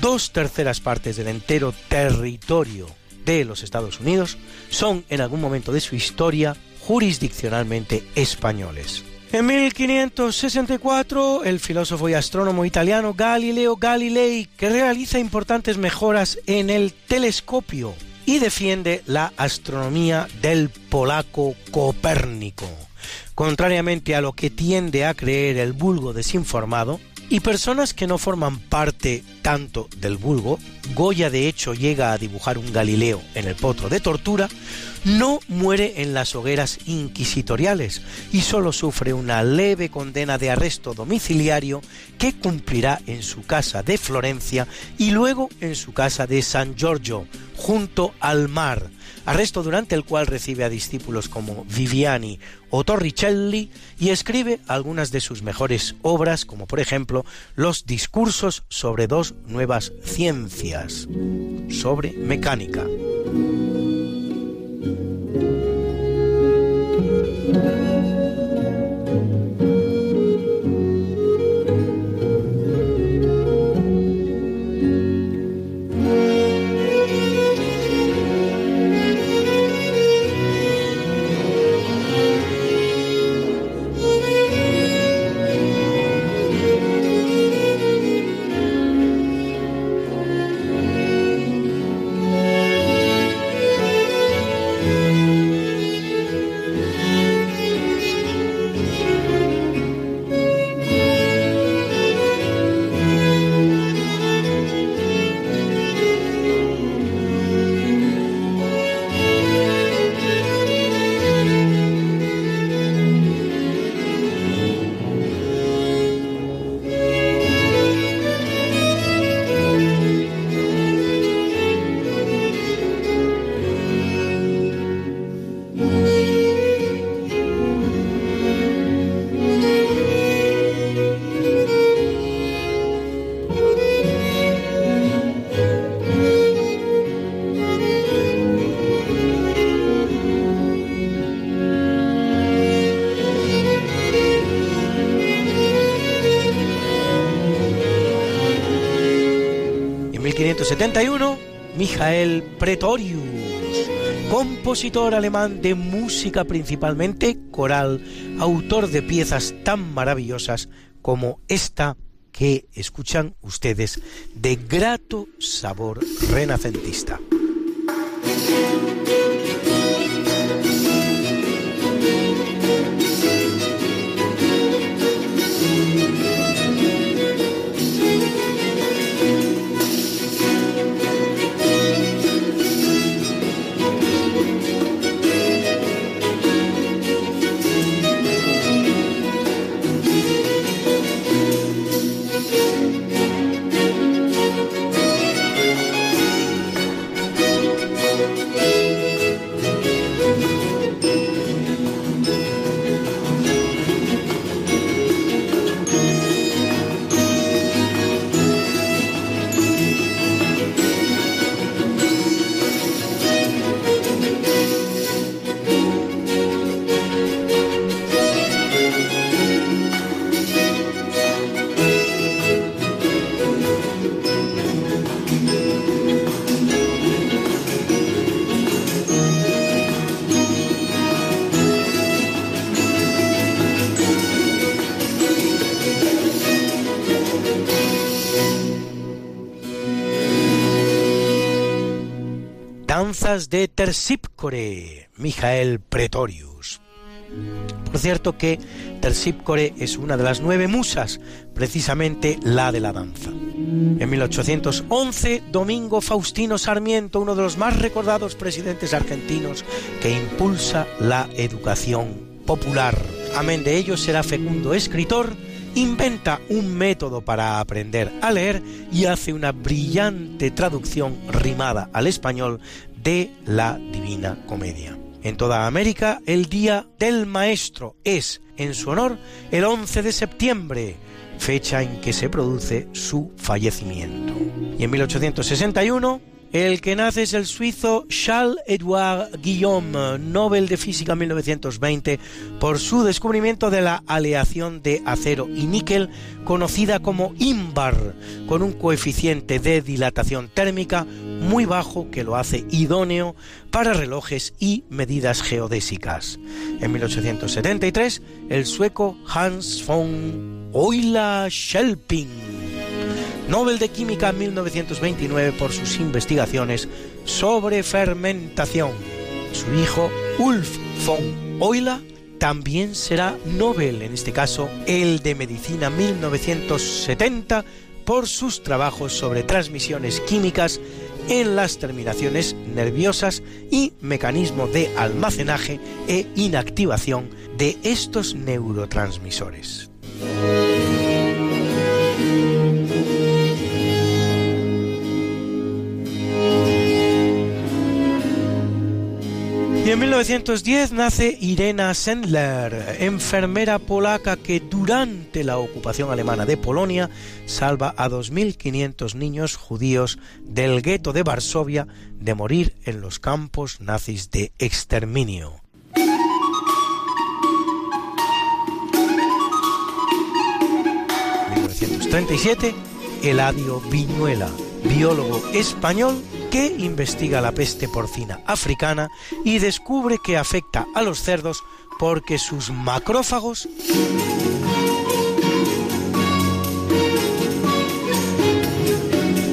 Speaker 12: Dos terceras partes del entero territorio de los Estados Unidos son en algún momento de su historia jurisdiccionalmente españoles. En 1564, el filósofo y astrónomo italiano Galileo Galilei, que realiza importantes mejoras en el telescopio y defiende la astronomía del polaco Copérnico contrariamente a lo que tiende a creer el vulgo desinformado, y personas que no forman parte tanto del vulgo, Goya de hecho llega a dibujar un Galileo en el potro de tortura, no muere en las hogueras inquisitoriales y solo sufre una leve condena de arresto domiciliario que cumplirá en su casa de Florencia y luego en su casa de San Giorgio, junto al mar, arresto durante el cual recibe a discípulos como Viviani o Torricelli y escribe algunas de sus mejores obras, como por ejemplo los discursos sobre dos nuevas ciencias, sobre mecánica. 1971, Michael Pretorius, compositor alemán de música principalmente coral, autor de piezas tan maravillosas como esta que escuchan ustedes de grato sabor renacentista. De Terpsícore, Michael Pretorius. Por cierto que Terpsícore es una de las nueve musas, precisamente la de la danza. En 1811, Domingo Faustino Sarmiento, uno de los más recordados presidentes argentinos, que impulsa la educación popular. Amén de ello será fecundo escritor, inventa un método para aprender a leer y hace una brillante traducción rimada al español de la Divina Comedia. En toda América, el Día del Maestro es, en su honor, el 11 de septiembre, fecha en que se produce su fallecimiento. Y en 1861, el que nace es el suizo Charles-Edouard Guillaume, Nobel de Física 1920, por su descubrimiento de la aleación de acero y níquel, conocida como IMBAR, con un coeficiente de dilatación térmica muy bajo que lo hace idóneo para relojes y medidas geodésicas. En 1873, el sueco Hans von Euler-Schelping Nobel de Química 1929 por sus investigaciones sobre fermentación. Su hijo Ulf von Euler también será Nobel, en este caso el de Medicina 1970 por sus trabajos sobre transmisiones químicas en las terminaciones nerviosas y mecanismo de almacenaje e inactivación de estos neurotransmisores. 1910 nace Irena Sendler, enfermera polaca que durante la ocupación alemana de Polonia salva a 2.500 niños judíos del gueto de Varsovia de morir en los campos nazis de exterminio. 1937, Eladio Viñuela, biólogo español que investiga la peste porcina africana y descubre que afecta a los cerdos porque sus macrófagos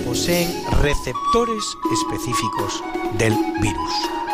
Speaker 12: poseen receptores específicos del virus.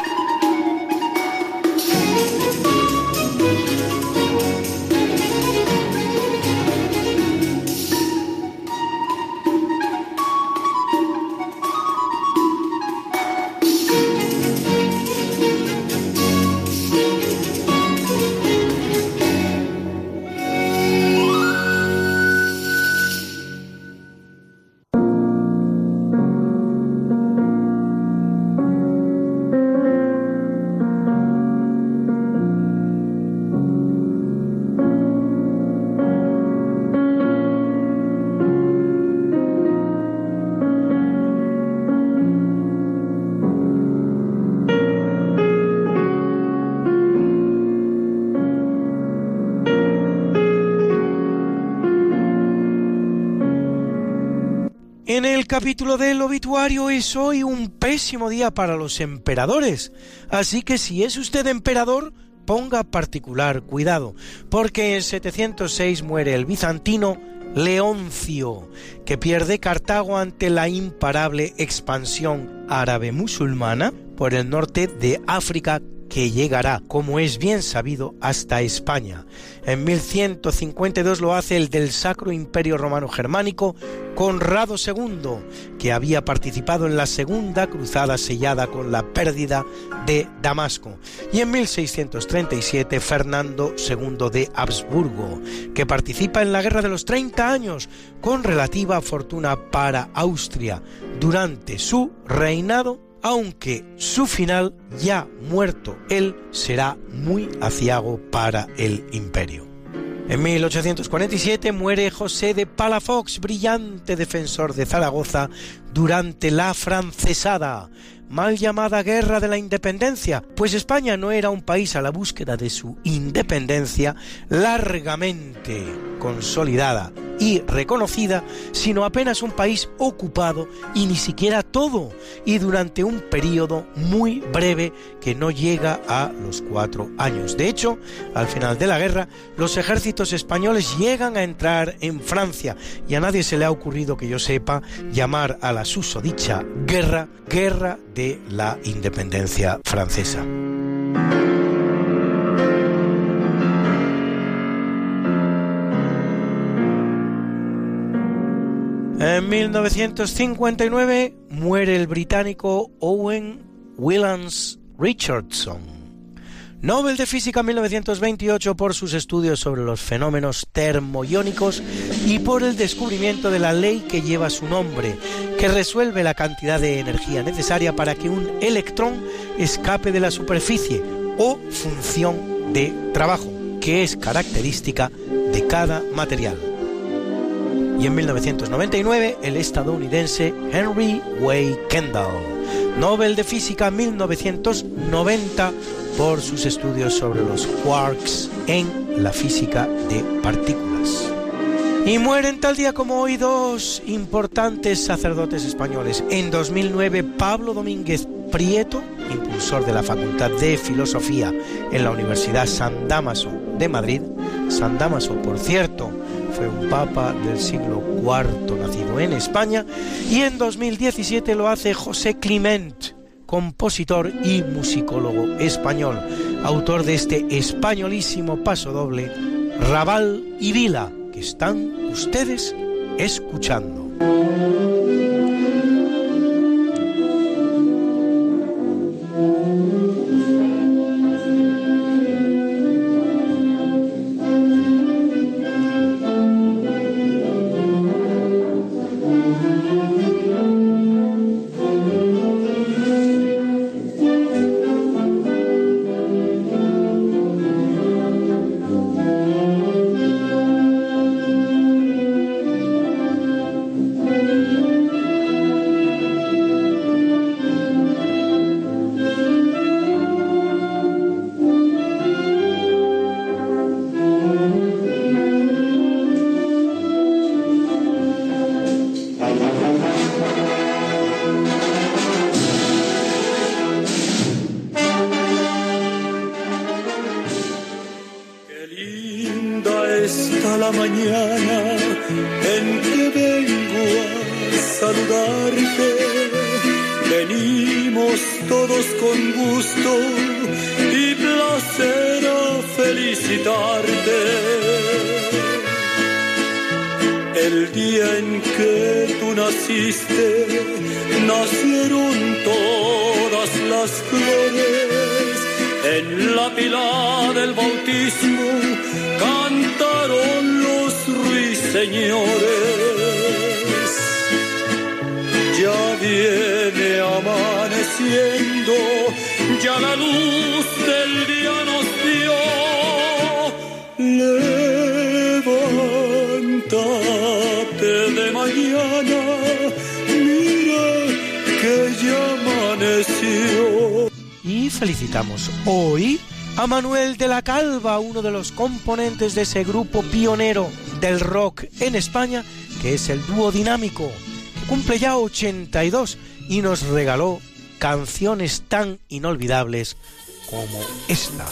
Speaker 12: Capítulo del obituario es hoy un pésimo día para los emperadores, así que si es usted emperador, ponga particular cuidado, porque en 706 muere el bizantino Leoncio, que pierde Cartago ante la imparable expansión árabe musulmana por el norte de África que llegará, como es bien sabido, hasta España. En 1152 lo hace el del Sacro Imperio Romano Germánico, Conrado II, que había participado en la Segunda Cruzada sellada con la pérdida de Damasco. Y en 1637 Fernando II de Habsburgo, que participa en la Guerra de los 30 años con relativa fortuna para Austria. Durante su reinado aunque su final, ya muerto él, será muy aciago para el imperio. En 1847 muere José de Palafox, brillante defensor de Zaragoza durante la francesada, mal llamada Guerra de la Independencia, pues España no era un país a la búsqueda de su independencia largamente consolidada y reconocida, sino apenas un país ocupado y ni siquiera todo, y durante un periodo muy breve que no llega a los cuatro años. De hecho, al final de la guerra, los ejércitos españoles llegan a entrar en Francia y a nadie se le ha ocurrido que yo sepa llamar a la susodicha guerra, guerra de la independencia francesa. En 1959 muere el británico Owen Willans Richardson, Nobel de Física 1928 por sus estudios sobre los fenómenos termoiónicos y por el descubrimiento de la ley que lleva su nombre, que resuelve la cantidad de energía necesaria para que un electrón escape de la superficie o función de trabajo, que es característica de cada material. Y en 1999 el estadounidense Henry Way Kendall, Nobel de Física 1990 por sus estudios sobre los quarks en la física de partículas. Y mueren tal día como hoy dos importantes sacerdotes españoles. En 2009 Pablo Domínguez Prieto, impulsor de la Facultad de Filosofía en la Universidad San Damaso de Madrid. San Damaso, por cierto, fue un papa del siglo IV nacido en España y en 2017 lo hace José Clement, compositor y musicólogo español, autor de este españolísimo paso doble Raval y Vila que están ustedes escuchando.
Speaker 13: De
Speaker 12: los componentes de ese grupo pionero del rock en España, que es el dúo dinámico, que cumple ya 82 y nos regaló canciones tan inolvidables como esta.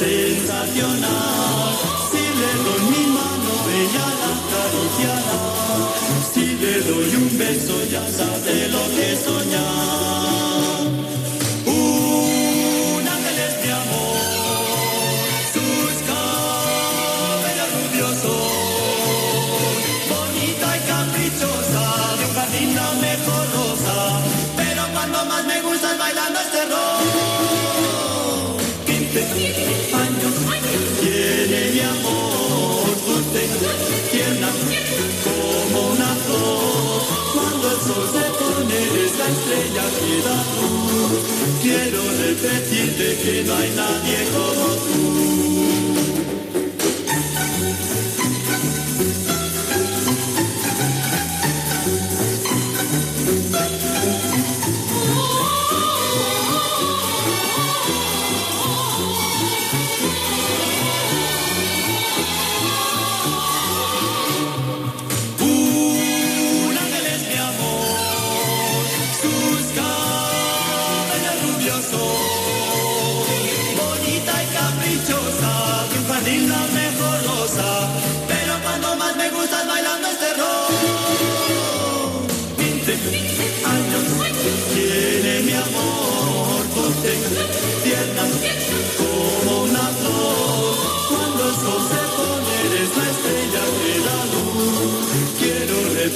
Speaker 13: Sensacional. Si le doy mi mano, ella la acariciará. Si le doy un beso, ya sabe lo que soñar. La estrella que da luz. Quiero repetirte que no hay nadie como tú.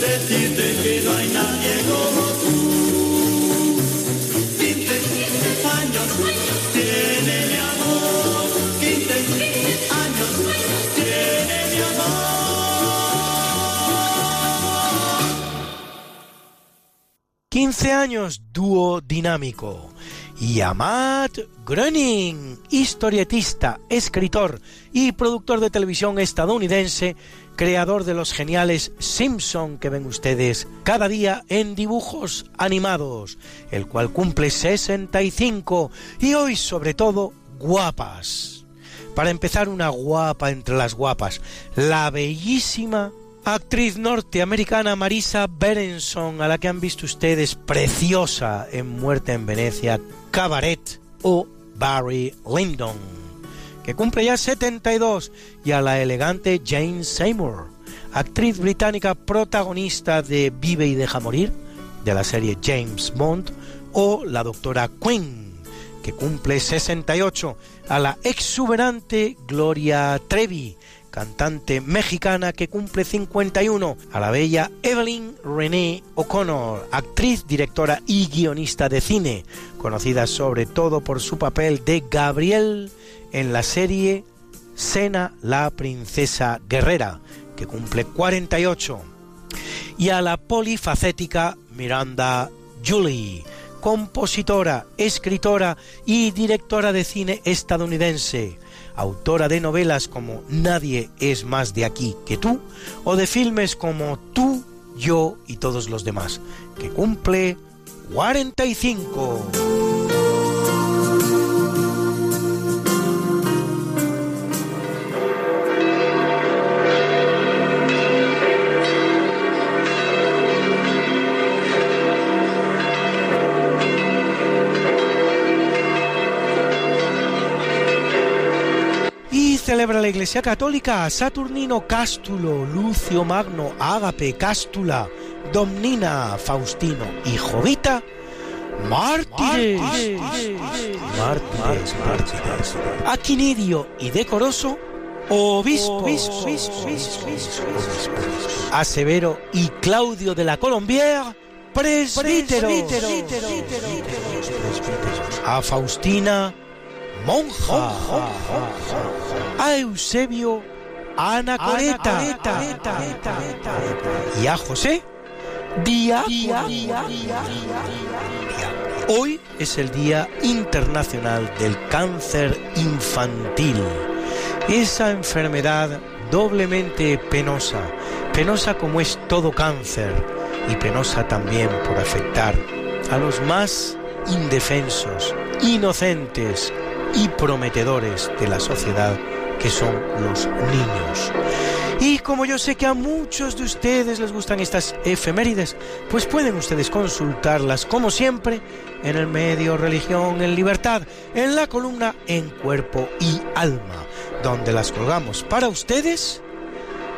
Speaker 13: Repetirte que no hay nadie como tú. 15 años tiene mi amor. 15 años tiene mi amor.
Speaker 12: 15 años dúo dinámico. Y Amat Groening, historietista, escritor y productor de televisión estadounidense, creador de los geniales Simpson que ven ustedes cada día en dibujos animados, el cual cumple 65 y hoy sobre todo guapas. Para empezar, una guapa entre las guapas, la bellísima actriz norteamericana Marisa Berenson, a la que han visto ustedes preciosa en Muerte en Venecia, Cabaret o Barry Lyndon, que cumple ya 72, y a la elegante Jane Seymour, actriz británica protagonista de Vive y deja morir, de la serie James Bond, o la doctora Quinn, que cumple 68, a la exuberante Gloria Trevi, cantante mexicana que cumple 51, a la bella Evelyn Renee O'Connor, actriz, directora y guionista de cine, conocida sobre todo por su papel de Gabriel en la serie Sena la princesa guerrera, que cumple 48, y a la polifacética Miranda Julie, compositora, escritora y directora de cine estadounidense, autora de novelas como Nadie es más de aquí que tú, o de filmes como Tú, Yo y todos los demás, que cumple 45. Celebra la Iglesia Católica a Saturnino Cástulo, Lucio Magno, Ágape, Cástula, Domnina, Faustino y Jovita, mártires, mártires, mártires, Aquinidio y Decoroso, obispos, a Severo y Claudio de la Colombière, presbíteros, a Faustina, monja, a Eusebio, Anacoreta y a José, día, Hoy es el Día Internacional del Cáncer Infantil. Esa enfermedad doblemente penosa, penosa como es todo cáncer y penosa también por afectar a los más indefensos, inocentes y prometedores de la sociedad que son los niños. Y como yo sé que a muchos de ustedes les gustan estas efemérides, pues pueden ustedes consultarlas como siempre en el medio Religión en Libertad, en la columna En Cuerpo y Alma, donde las colgamos para ustedes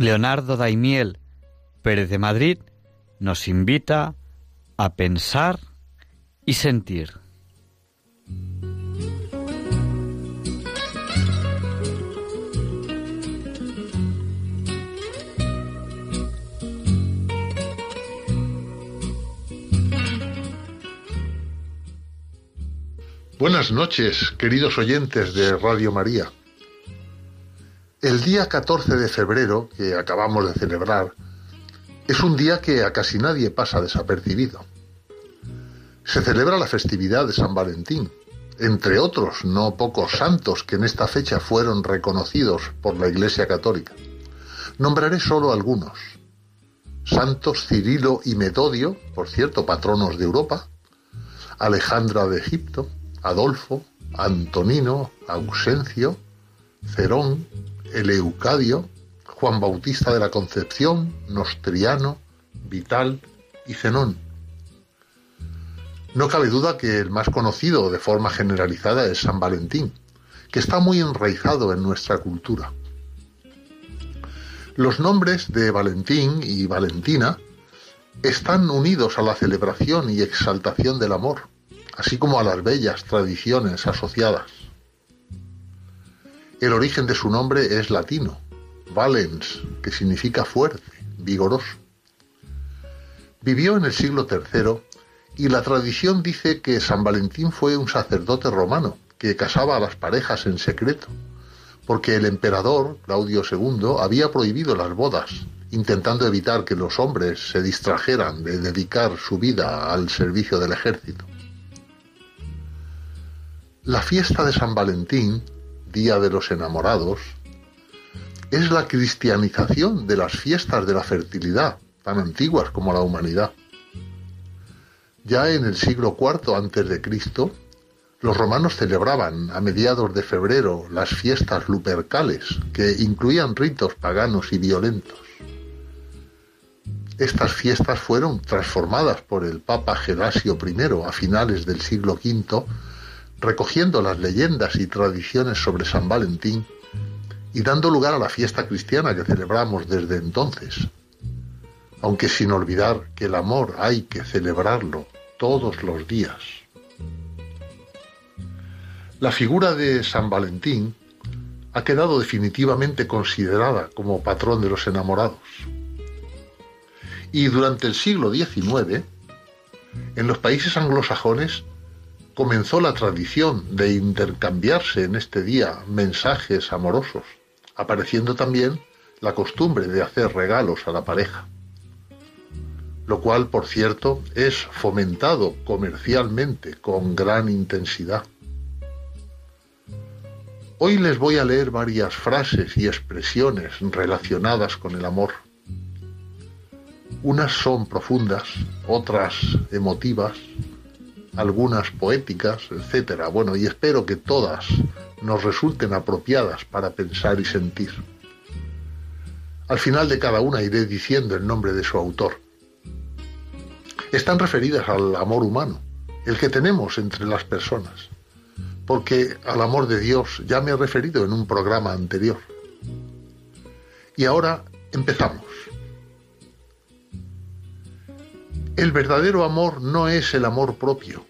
Speaker 1: Leonardo Daimiel Pérez de Madrid nos invita a pensar y sentir.
Speaker 14: Buenas noches, queridos oyentes de Radio María. El día 14 de febrero, que acabamos de celebrar, es un día que a casi nadie pasa desapercibido. Se celebra la festividad de San Valentín, entre otros no pocos santos que en esta fecha fueron reconocidos por la Iglesia Católica. Nombraré solo algunos. Santos Cirilo y Metodio, por cierto, patronos de Europa, Alejandra de Egipto, Adolfo, Antonino, Ausencio, Cerón, Eleucadio, Juan Bautista de la Concepción, Nostriano, Vital y Zenón. No cabe duda que el más conocido de forma generalizada es San Valentín, que está muy enraizado en nuestra cultura. Los nombres de Valentín y Valentina están unidos a la celebración y exaltación del amor, así como a las bellas tradiciones asociadas. El origen de su nombre es latino, valens, que significa fuerte, vigoroso. Vivió en el siglo III y la tradición dice que San Valentín fue un sacerdote romano que casaba a las parejas en secreto, porque el emperador, Claudio II, había prohibido las bodas, intentando evitar que los hombres se distrajeran de dedicar su vida al servicio del ejército. La fiesta de San Valentín, Día de los Enamorados, es la cristianización de las fiestas de la fertilidad, tan antiguas como la humanidad. Ya en el siglo IV Cristo, los romanos celebraban a mediados de febrero las fiestas lupercales, que incluían ritos paganos y violentos. Estas fiestas fueron transformadas por el Papa Gelasio I a finales del siglo V, recogiendo las leyendas y tradiciones sobre San Valentín y dando lugar a la fiesta cristiana que celebramos desde entonces, aunque sin olvidar que el amor hay que celebrarlo todos los días. La figura de San Valentín ha quedado definitivamente considerada como patrón de los enamorados. Y durante el siglo XIX, en los países anglosajones comenzó la tradición de intercambiarse en este día mensajes amorosos, apareciendo también la costumbre de hacer regalos a la pareja, lo cual, por cierto, es fomentado comercialmente con gran intensidad. Hoy les voy a leer varias frases y expresiones relacionadas con el amor. Unas son profundas, otras emotivas, algunas poéticas, etcétera. Bueno, y espero que todas nos resulten apropiadas para pensar y sentir. Al final de cada una iré diciendo el nombre de su autor. están referidas al amor humano, el que tenemos entre las personas, porque al amor de Dios ya me he referido en un programa anterior. Y ahora empezamos. El verdadero amor no es el amor propio,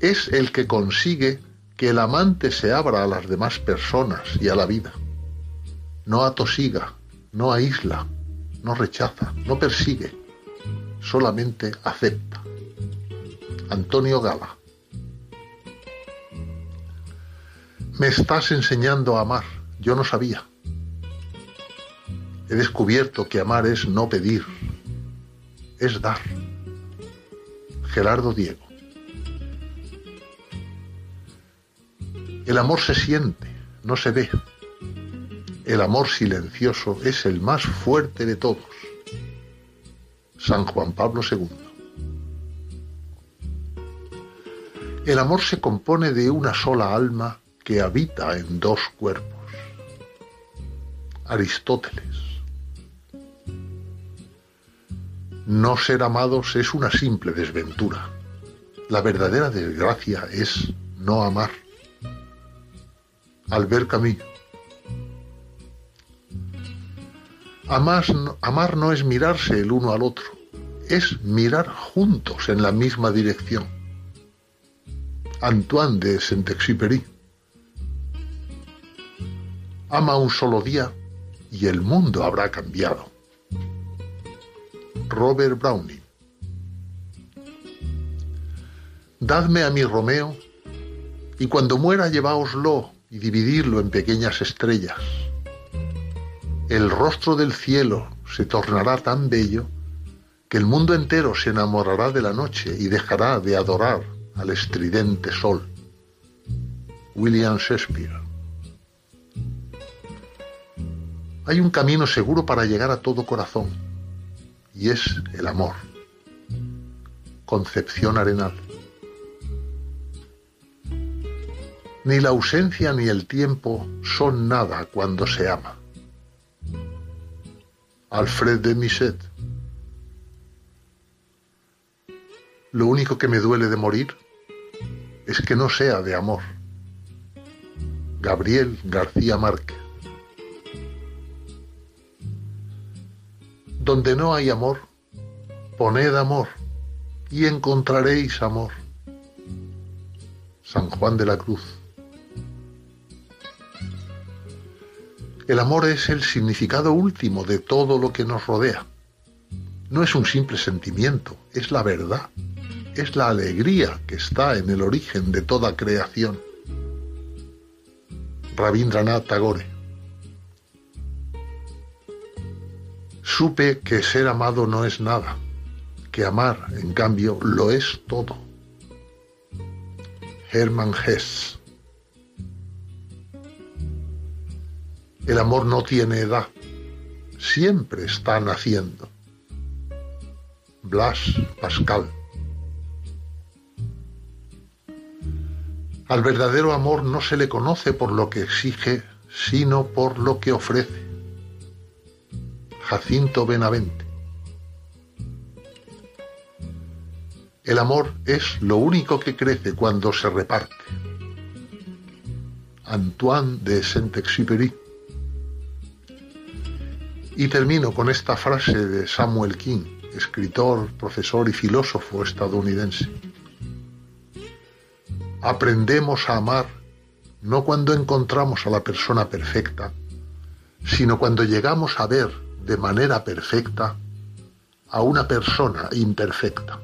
Speaker 14: es el que consigue que el amante se abra a las demás personas y a la vida. No atosiga, no aísla, no rechaza, no persigue, solamente acepta. Antonio Gala. Me estás enseñando a amar, yo no sabía. He descubierto que amar es no pedir, es dar. Gerardo Diego. El amor se siente, no se ve. El amor silencioso es el más fuerte de todos. San Juan Pablo II. El amor se compone de una sola alma que habita en dos cuerpos. Aristóteles. No ser amados es una simple desventura. La verdadera desgracia es no amar. Albert Camus. Amar, amar no es mirarse el uno al otro, es mirar juntos en la misma dirección. Antoine de Saint-Exupéry. Ama un solo día y el mundo habrá cambiado. Robert Browning. Dadme a mi Romeo y cuando muera lleváoslo y dividirlo en pequeñas estrellas. El rostro del cielo se tornará tan bello que el mundo entero se enamorará de la noche y dejará de adorar al estridente sol. William Shakespeare. Hay un camino seguro para llegar a todo corazón y es el amor. Concepción Arenal. Ni la ausencia ni el tiempo son nada cuando se ama. Alfred de Misset. Lo único que me duele de morir es que no sea de amor. Gabriel García Márquez. Donde no hay amor, poned amor y encontraréis amor. San Juan de la Cruz. El amor es el significado último de todo lo que nos rodea. No es un simple sentimiento, es la verdad, es la alegría que está en el origen de toda creación. Rabindranath Tagore. Supe que ser amado no es nada, que amar, en cambio, lo es todo. Hermann Hesse. El amor no tiene edad, siempre está naciendo. Blas Pascal. Al verdadero amor no se le conoce por lo que exige, sino por lo que ofrece. Jacinto Benavente. El amor es lo único que crece cuando se reparte. Antoine de Saint-Exupéry. Y termino con esta frase de Samuel King, escritor, profesor y filósofo estadounidense. Aprendemos a amar no cuando encontramos a la persona perfecta, sino cuando llegamos a ver de manera perfecta a una persona imperfecta.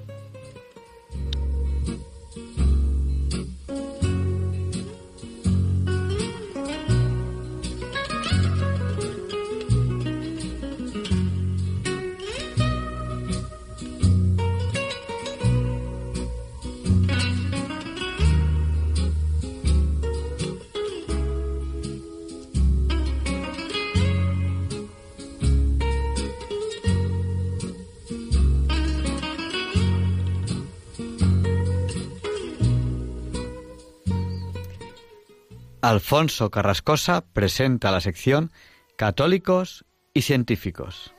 Speaker 1: Alfonso Carrascosa presenta la sección Católicos y Científicos.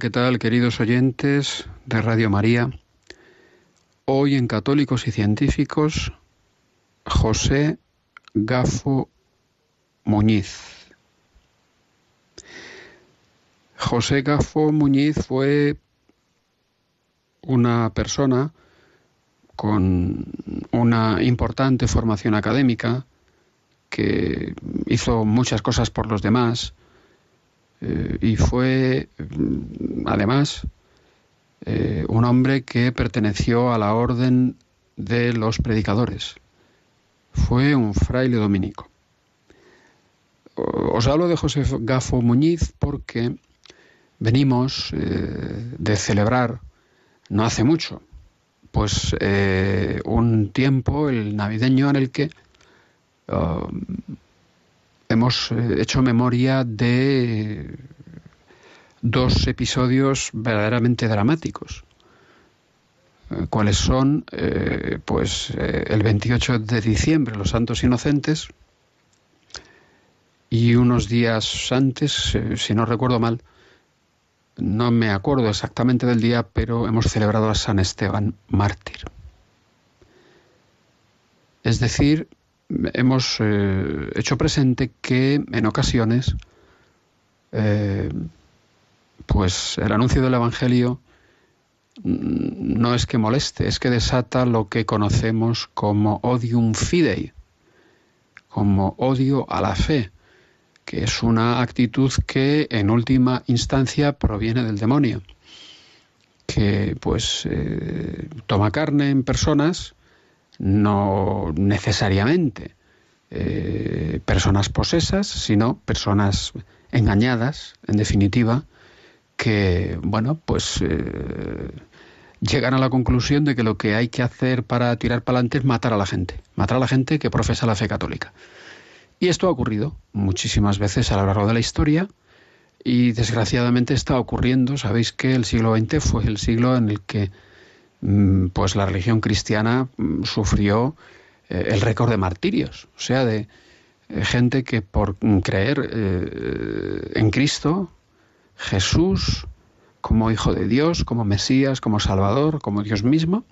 Speaker 15: ¿Qué tal, queridos oyentes de Radio María? Hoy en Católicos y Científicos, José Gafo Muñiz. José Gafo Muñiz fue una persona con una importante formación académica que hizo muchas cosas por los demás eh, y fue mm, además eh, un hombre que perteneció a la orden de los predicadores. Fue un fraile dominico. Os hablo de José Gafo Muñiz porque venimos eh, de celebrar, no hace mucho, pues un tiempo, el navideño, en el que ah, hemos eh, hecho memoria de dos episodios verdaderamente dramáticos. Eh, ¿Cuáles son? Eh, pues el 28 de diciembre, los Santos Inocentes, y unos días antes, si no recuerdo mal, no me acuerdo exactamente del día, pero hemos celebrado a San Esteban mártir. Es decir, hemos eh, hecho presente que en ocasiones, eh, pues el anuncio del Evangelio no es que moleste, es que desata lo que conocemos como odium fidei, como odio a la fe, que es una actitud que en última instancia proviene del demonio, que pues eh, toma carne en personas, no necesariamente eh, personas posesas, sino personas engañadas, en definitiva, que, bueno, pues eh, llegan a la conclusión de que lo que hay que hacer para tirar para adelante es matar a la gente, matar a la gente que profesa la fe católica. Y esto ha ocurrido muchísimas veces a lo largo de la historia y desgraciadamente está ocurriendo. Sabéis que el siglo XX fue el siglo en el que pues la religión cristiana mm, sufrió eh, el récord de martirios, o sea, de eh, gente que por mm, creer eh, en Cristo, Jesús, como Hijo de Dios, como Mesías, como Salvador, como Dios mismo,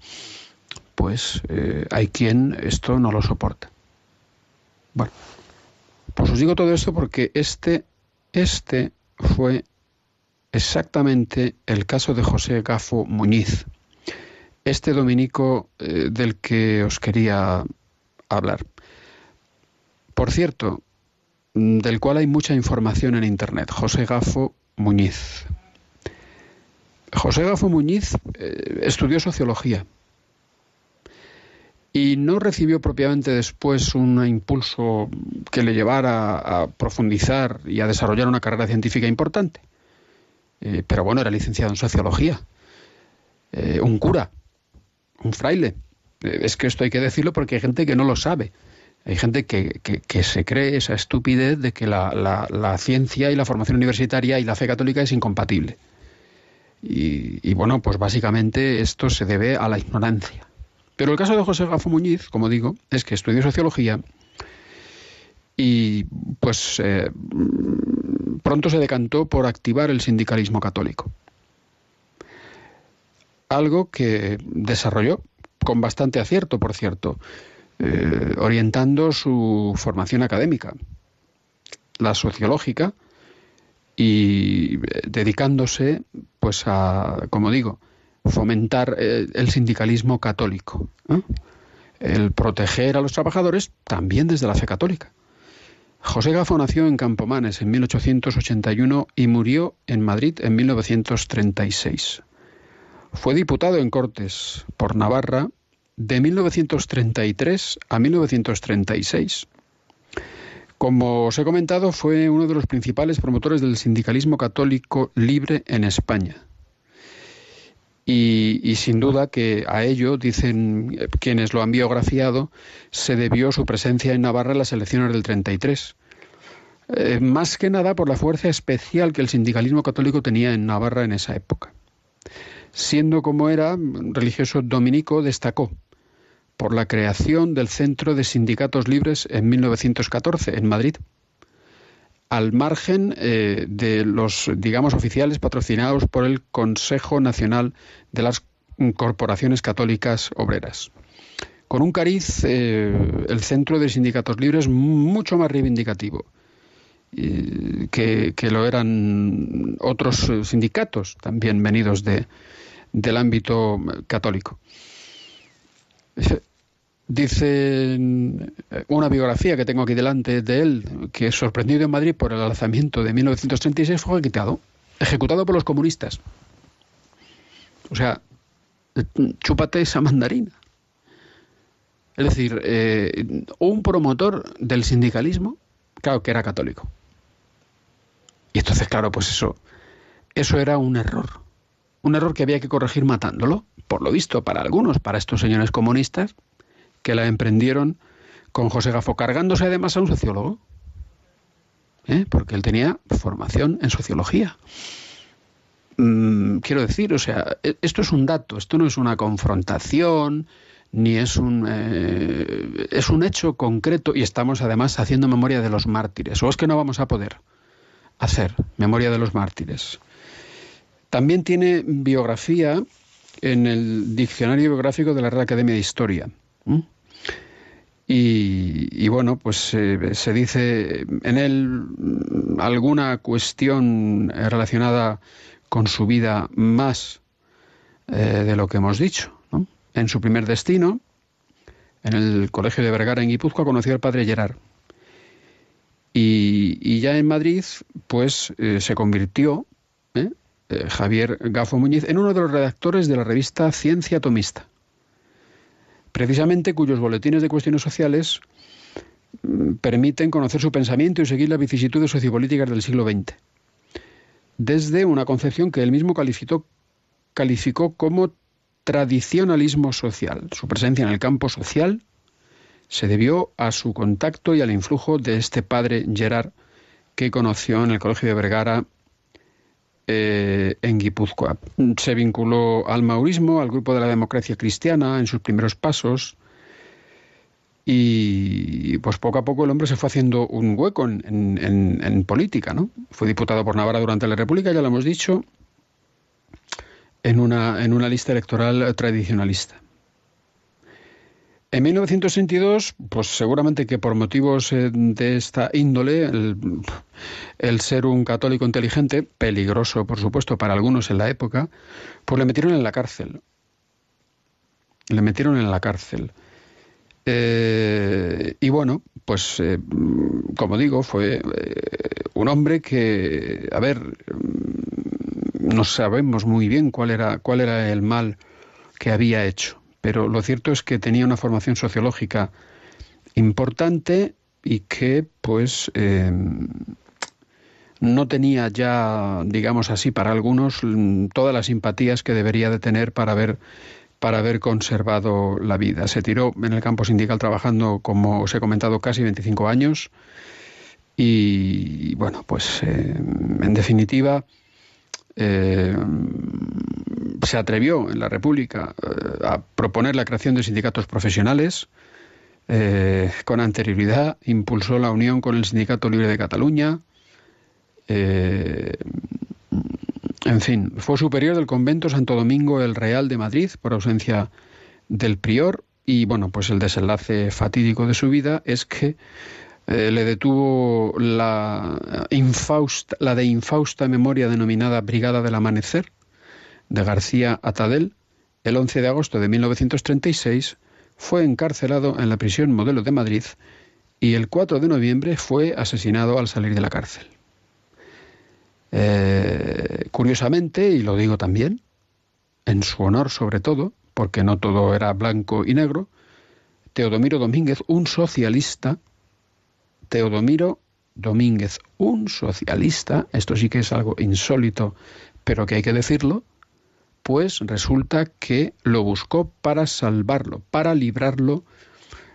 Speaker 15: pues hay quien esto no lo soporta. Bueno, pues os digo todo esto porque este, este fue exactamente el caso de José Gafo Muñiz, este dominico eh, del que os quería hablar. Por cierto, mm, del cual hay mucha información en Internet, José Gafo Muñiz. José Gafo Muñiz eh, estudió sociología y no recibió propiamente después un impulso que le llevara a profundizar y a desarrollar una carrera científica importante. Eh, pero bueno, era licenciado en sociología, un cura, un fraile. Eh, es que esto hay que decirlo porque hay gente que no lo sabe. Hay gente que, que- se cree esa estupidez de que la, la- la ciencia y la formación universitaria y la fe católica es incompatible. Y, bueno, pues básicamente esto se debe a la ignorancia. Pero el caso de José Gafo Muñiz, como digo, es que estudió sociología y pues eh, pronto se decantó por activar el sindicalismo católico. Algo que desarrolló con bastante acierto, por cierto, eh, orientando su formación académica, la sociológica, y eh, dedicándose, pues a, como digo, fomentar eh, el sindicalismo católico, el proteger a los trabajadores también desde la fe católica. José Gafo nació en Campomanes en 1881 y murió en Madrid en 1936. Fue diputado en Cortes por Navarra de 1933 a 1936. Como os he comentado, fue uno de los principales promotores del sindicalismo católico libre en España. Y, sin duda que a ello, dicen eh, quienes lo han biografiado, se debió su presencia en Navarra en las elecciones del 33. Eh, más que nada por la fuerza especial que el sindicalismo católico tenía en Navarra en esa época. Siendo como era religioso dominico, destacó por la creación del Centro de Sindicatos Libres en 1914 en Madrid, al margen eh, de los, digamos, oficiales patrocinados por el Consejo Nacional de las Corporaciones Católicas Obreras. Con un cariz, eh, el Centro de Sindicatos Libres mucho más reivindicativo que, que, lo eran otros sindicatos también venidos de, del ámbito católico. Dice una biografía que tengo aquí delante de él, que sorprendido en Madrid por el alzamiento de 1936 fue ejecutado, ejecutado por los comunistas. O sea, chúpate esa mandarina. Es decir, eh, un promotor del sindicalismo, claro que era católico. Y entonces, claro, pues eso, eso era un error. Un error que había que corregir matándolo, por lo visto, para algunos, para estos señores comunistas, que la emprendieron con José Gafo, cargándose además a un sociólogo, ¿eh? porque él tenía formación en sociología. Mm, quiero decir, o sea, e-, esto es un dato, esto no es una confrontación, ni es un, eh, es un hecho concreto y estamos además haciendo memoria de los mártires. ¿O es que no vamos a poder hacer memoria de los mártires? También tiene biografía en el Diccionario Biográfico de la Real Academia de Historia. Y, bueno, pues eh, se dice en él alguna cuestión relacionada con su vida más eh, de lo que hemos dicho. En su primer destino, en el Colegio de Vergara en Guipúzcoa, conoció al padre Gerard. Y, ya en Madrid, pues eh, se convirtió Javier Gafo Muñiz en uno de los redactores de la revista Ciencia Atomista precisamente cuyos boletines de cuestiones sociales mm, permiten conocer su pensamiento y seguir las vicisitudes sociopolíticas del siglo XX, desde una concepción que él mismo calificó, calificó como tradicionalismo social. Su presencia en el campo social se debió a su contacto y al influjo de este padre Gerard que conoció en el Colegio de Vergara eh, en Guipúzcoa. Se vinculó al maurismo, al grupo de la democracia cristiana en sus primeros pasos. Y pues poco a poco el hombre se fue haciendo un hueco en, política, ¿no? Fue diputado por Navarra durante la República, ya lo hemos dicho, en una, en una lista electoral tradicionalista. En 1962, pues seguramente que por motivos eh, de esta índole, el, ser un católico inteligente, peligroso por supuesto para algunos en la época, pues le metieron en la cárcel. Le metieron en la cárcel. Eh, y bueno, pues eh, como digo, fue un hombre que, a ver, no sabemos muy bien cuál era, cuál era el mal que había hecho pero lo cierto es que tenía una formación sociológica importante y que pues eh, no tenía ya, digamos así, para algunos todas las simpatías que debería de tener para haber, para haber conservado la vida. Se tiró en el campo sindical trabajando, como os he comentado, casi 25 años y bueno, pues eh, en definitiva eh, se atrevió en la República eh, a proponer la creación de sindicatos profesionales. Eh, con anterioridad impulsó la unión con el Sindicato Libre de Cataluña. en fin, fue superior del convento Santo Domingo el Real de Madrid por ausencia del prior y bueno, pues el desenlace fatídico de su vida es que eh, le detuvo la, la de infausta memoria denominada Brigada del Amanecer de García Atadel, el 11 de agosto de 1936 fue encarcelado en la prisión modelo de Madrid y el 4 de noviembre fue asesinado al salir de la cárcel. Eh, curiosamente, y lo digo también, en su honor sobre todo, porque no todo era blanco y negro, Teodomiro Domínguez, un socialista, Teodomiro Domínguez, un socialista, esto sí que es algo insólito, pero que hay que decirlo, pues resulta que lo buscó para salvarlo, para librarlo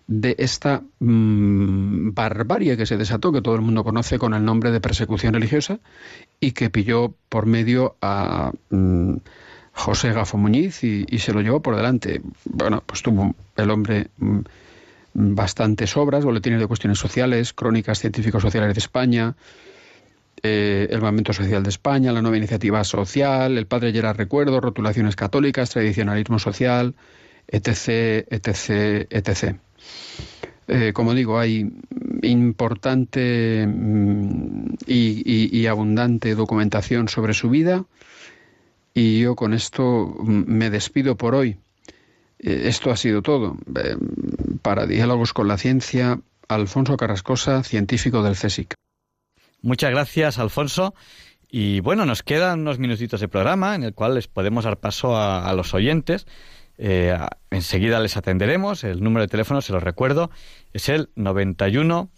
Speaker 15: de esta mm, barbarie que se desató, que todo el mundo conoce con el nombre de persecución religiosa, y que pilló por medio a mm, José Gafo Muñiz y, se lo llevó por delante. Bueno, pues tuvo el hombre mm, bastantes obras, boletines de cuestiones sociales, crónicas científicos sociales de España, eh, el Movimiento Social de España, la nueva iniciativa social, el Padre Gerard Recuerdo, rotulaciones católicas, tradicionalismo social, etc., etc., etc. Como digo, hay importante mm, y, y, y, abundante documentación sobre su vida y yo con esto mm, me despido por hoy. Eh, esto ha sido todo. Eh, para Diálogos con la Ciencia, Alfonso Carrascosa, científico del CSIC.
Speaker 1: Muchas gracias, Alfonso. Y bueno, nos quedan unos minutitos de programa en el cual les podemos dar paso a, los oyentes. Eh, enseguida les atenderemos. El número de teléfono, se lo recuerdo, es el 91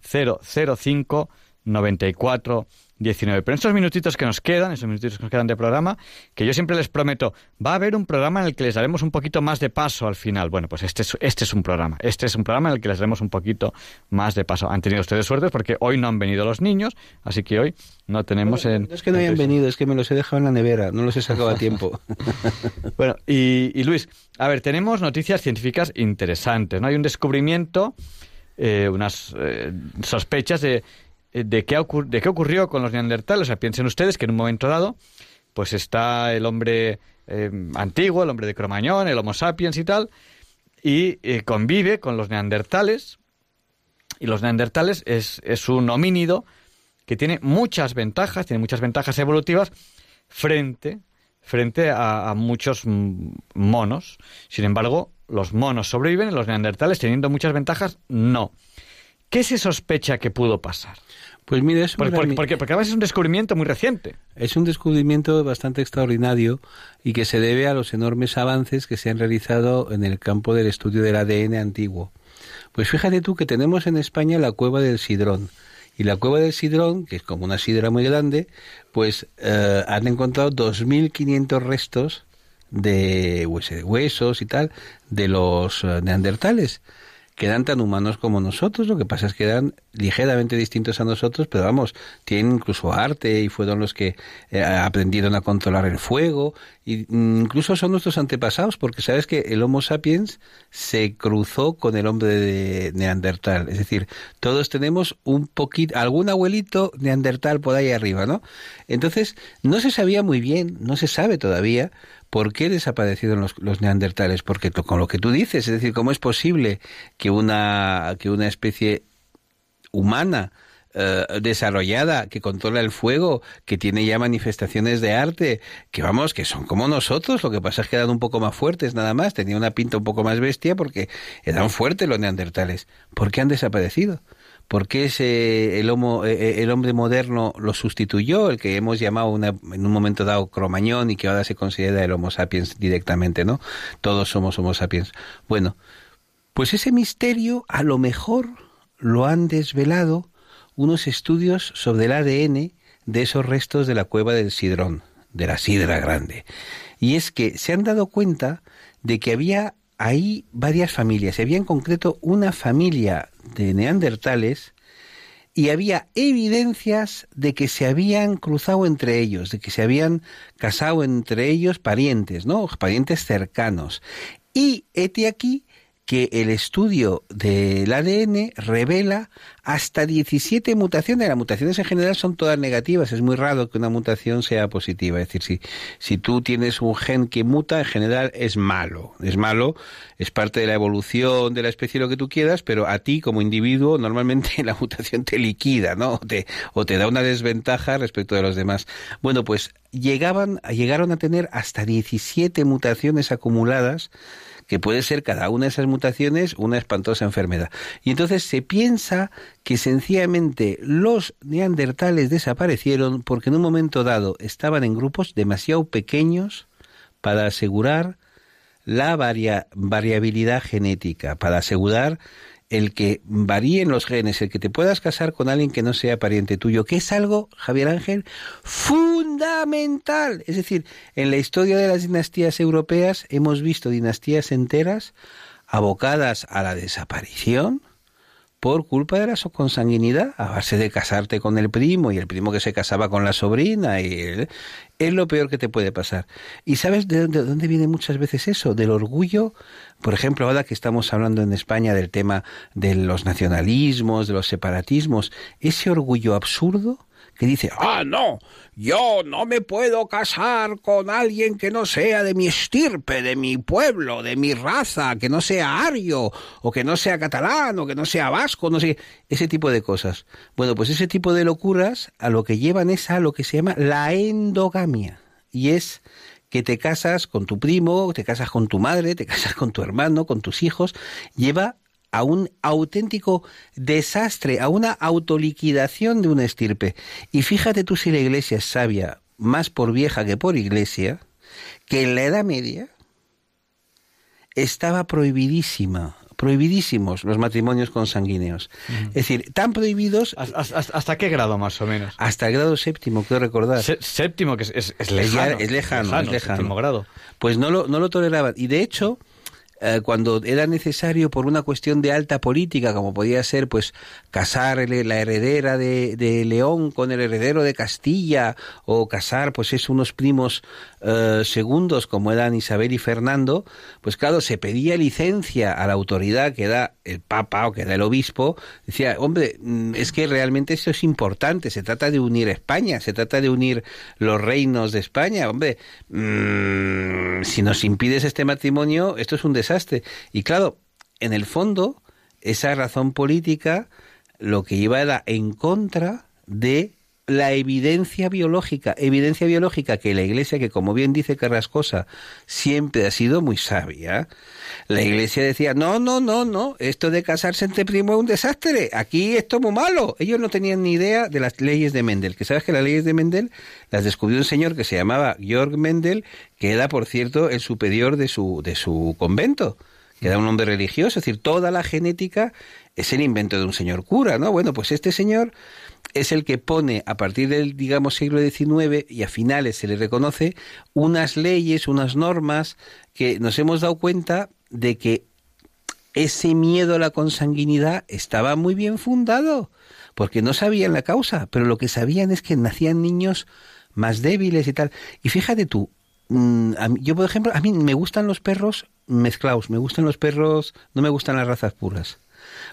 Speaker 1: 005 94 19. Pero en estos minutitos que nos quedan, esos minutitos que nos quedan de programa, que yo siempre les prometo, va a haber un programa en el que les daremos un poquito más de paso al final. Bueno, pues este es, este es un programa. Este es un programa en el que les daremos un poquito más de paso. Han tenido ustedes suerte porque hoy no han venido los niños, así que hoy no tenemos
Speaker 2: bueno,
Speaker 1: en...
Speaker 2: No es que no hayan venido, es que me los he dejado en la nevera, no los he sacado a tiempo.
Speaker 1: bueno, y, y, Luis, a ver, tenemos noticias científicas interesantes, ¿no? Hay un descubrimiento, eh, unas eh, sospechas de de qué, de qué ocurrió con los neandertales. O sea, piensen ustedes que en un momento dado, pues está el hombre eh, antiguo, el hombre de Cromañón, el Homo sapiens y tal, y eh, convive con los neandertales. Y los neandertales es, un homínido que tiene muchas ventajas, tiene muchas ventajas evolutivas frente, frente a, muchos monos. Sin embargo, los monos sobreviven los neandertales, teniendo muchas ventajas, no. ¿Qué se sospecha que pudo pasar?
Speaker 2: Pues mire, es
Speaker 1: porque, porque, porque, porque, además es un descubrimiento muy reciente.
Speaker 2: Es un descubrimiento bastante extraordinario y que se debe a los enormes avances que se han realizado en el campo del estudio del ADN antiguo. Pues fíjate tú que tenemos en España la cueva del Sidrón. Y la cueva del Sidrón, que es como una sidra muy grande, pues eh, han encontrado 2.500 restos de huesos y tal de los eh, neandertales que eran tan humanos como nosotros, lo que pasa es que eran ligeramente distintos a nosotros, pero vamos, tienen incluso arte y fueron los que eh, aprendieron a controlar el fuego, mm, incluso son nuestros antepasados, porque sabes que el Homo sapiens se cruzó con el hombre de Neandertal, es decir, todos tenemos un poquito, algún abuelito Neandertal por ahí arriba, ¿no? Entonces, no se sabía muy bien, no se sabe todavía, ¿Por qué desaparecieron los, los, neandertales? Porque con lo que tú dices, es decir, ¿cómo es posible que una, que una especie humana eh, desarrollada, que controla el fuego, que tiene ya manifestaciones de arte, que vamos, que son como nosotros, lo que pasa es que eran un poco más fuertes nada más, tenía una pinta un poco más bestia porque eran fuertes los neandertales. ¿Por qué han desaparecido? ¿Por qué ese, el, homo, el hombre moderno lo sustituyó, el que hemos llamado una, en un momento dado cromañón y que ahora se considera el Homo sapiens directamente, ¿no? Todos somos Homo sapiens. Bueno, pues ese misterio a lo mejor lo han desvelado unos estudios sobre el ADN de esos restos de la cueva del Sidrón, de la Sidra Grande. Y es que se han dado cuenta de que había ahí varias familias. Había en concreto una familia de neandertales y había evidencias de que se habían cruzado entre ellos, de que se habían casado entre ellos parientes, ¿no? Parientes cercanos. Y este aquí que el estudio del ADN revela hasta 17 mutaciones. Las mutaciones en general son todas negativas. Es muy raro que una mutación sea positiva. Es decir, si, si tú tienes un gen que muta, en general es malo. Es malo, es parte de la evolución de la especie, lo que tú quieras, pero a ti como individuo normalmente la mutación te liquida, ¿no? O te, o te da una desventaja respecto de los demás. Bueno, pues llegaban, llegaron a tener hasta 17 mutaciones acumuladas que puede ser cada una de esas mutaciones una espantosa enfermedad. Y entonces se piensa que sencillamente los neandertales desaparecieron porque en un momento dado estaban en grupos demasiado pequeños para asegurar la varia, variabilidad genética, para asegurar el que varíen los genes, el que te puedas casar con alguien que no sea pariente tuyo, que es algo, Javier Ángel, fundamental. Es decir, en la historia de las dinastías europeas hemos visto dinastías enteras abocadas a la desaparición por culpa de la consanguinidad, a base de casarte con el primo y el primo que se casaba con la sobrina, y es lo peor que te puede pasar. ¿Y sabes de dónde, de dónde viene muchas veces eso? Del orgullo, por ejemplo, ahora que estamos hablando en España del tema de los nacionalismos, de los separatismos, ese orgullo absurdo que dice, ah, no, yo no me puedo casar con alguien que no sea de mi estirpe, de mi pueblo, de mi raza, que no sea ario, o que no sea catalán, o que no sea vasco, no sé, ese tipo de cosas. Bueno, pues ese tipo de locuras a lo que llevan es a lo que se llama la endogamia, y es que te casas con tu primo, te casas con tu madre, te casas con tu hermano, con tus hijos, lleva a un auténtico desastre, a una autoliquidación de una estirpe. Y fíjate tú si la iglesia es sabia, más por vieja que por iglesia, que en la Edad Media estaba prohibidísima, prohibidísimos los matrimonios consanguíneos. Es decir, tan prohibidos...
Speaker 1: ¿Hasta, hasta qué grado más o menos?
Speaker 2: Hasta el grado séptimo, quiero recordar.
Speaker 1: Se- séptimo, que es, es, lejano.
Speaker 2: es lejano, es lejano.
Speaker 1: séptimo grado.
Speaker 2: Pues no lo, no lo toleraban. Y de hecho, eh, cuando era necesario por una cuestión de alta política, como podía ser pues casar la heredera de, de León con el heredero de Castilla, o casar pues es unos primos eh, segundos como eran Isabel y Fernando, pues claro, se pedía licencia a la autoridad que da el Papa o que da el obispo, decía, hombre, mm, es que realmente esto es importante, se trata de unir España, se trata de unir los reinos de España, hombre, mm, si nos impides este matrimonio, esto es un desastre. Y claro, en el fondo, esa razón política lo que iba era en contra de la evidencia biológica, evidencia biológica que la Iglesia, que como bien dice Carrascosa, siempre ha sido muy sabia, la Iglesia decía, no, no, no, no, esto de casarse entre primos es un desastre, aquí esto es muy malo. Ellos no tenían ni idea de las leyes de Mendel, que sabes que las leyes de Mendel las descubrió un señor que se llamaba Georg Mendel, que era, por cierto, el superior de su, de su convento que era un hombre religioso, es decir, toda la genética es el invento de un señor cura, ¿no? Bueno, pues este señor es el que pone a partir del, digamos, siglo XIX y a finales se le reconoce unas leyes, unas normas que nos hemos dado cuenta de que ese miedo a la consanguinidad estaba muy bien fundado, porque no sabían la causa, pero lo que sabían es que nacían niños más débiles y tal. Y fíjate tú, mm, yo por ejemplo, a mí me gustan los perros mezclados, me gustan los perros, no me gustan las razas puras.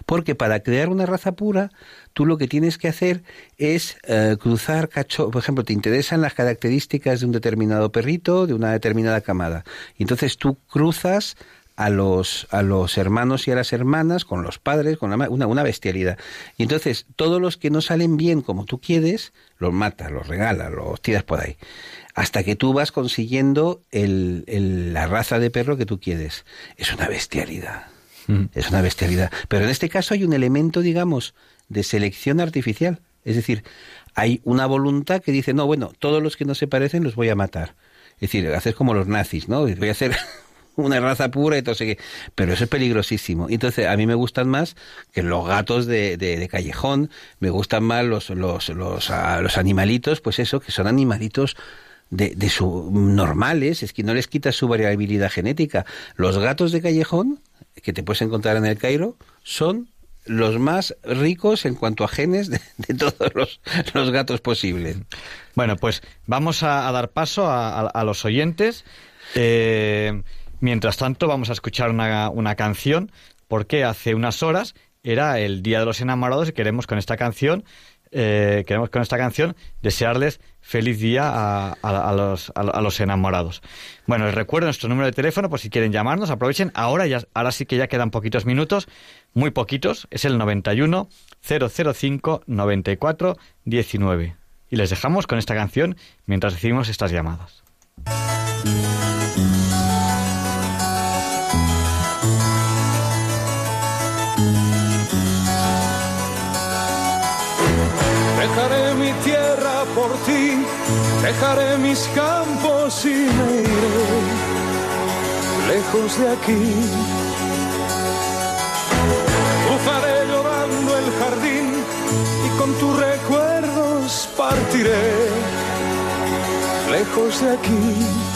Speaker 2: Porque para crear una raza pura, tú lo que tienes que hacer es eh, cruzar cacho, por ejemplo, te interesan las características de un determinado perrito, de una determinada camada. Y entonces tú cruzas a los, a los hermanos y a las hermanas, con los padres, con la una, una bestialidad. Y entonces todos los que no salen bien como tú quieres, los matas, los regalas, los tiras por ahí. Hasta que tú vas consiguiendo el, el- la raza de perro que tú quieres. Es una bestialidad. Es una bestialidad. Pero en este caso hay un elemento, digamos, de selección artificial. Es decir, hay una voluntad que dice, no, bueno, todos los que no se parecen los voy a matar. Es decir, hacer como los nazis, ¿no? Voy a hacer una raza pura y todo Pero eso es peligrosísimo. Entonces, a mí me gustan más que los gatos de, de- de callejón, me gustan más los, los, los, ah, los animalitos, pues eso, que son animalitos de, de su normales, es que no les quitas su variabilidad genética. Los gatos de callejón, que te puedes encontrar en el Cairo, son los más ricos en cuanto a genes de, de todos los, los gatos posibles.
Speaker 1: Bueno, pues vamos a, dar paso a los oyentes. Eh, mientras tanto, vamos a escuchar una, una canción, porque hace unas horas era el Día de los Enamorados y queremos con esta canción, eh, queremos con esta canción desearles feliz día a, los enamorados. Bueno, les recuerdo nuestro número de teléfono por si quieren llamarnos, aprovechen. Ahora, ya, ahora sí que ya quedan poquitos minutos, muy poquitos, es el 91 005 94 19. Y les dejamos con esta canción mientras recibimos estas llamadas.
Speaker 13: Dejaré mis campos y me iré lejos de aquí. Cruzaré
Speaker 16: llorando el jardín y con tus recuerdos partiré lejos de aquí.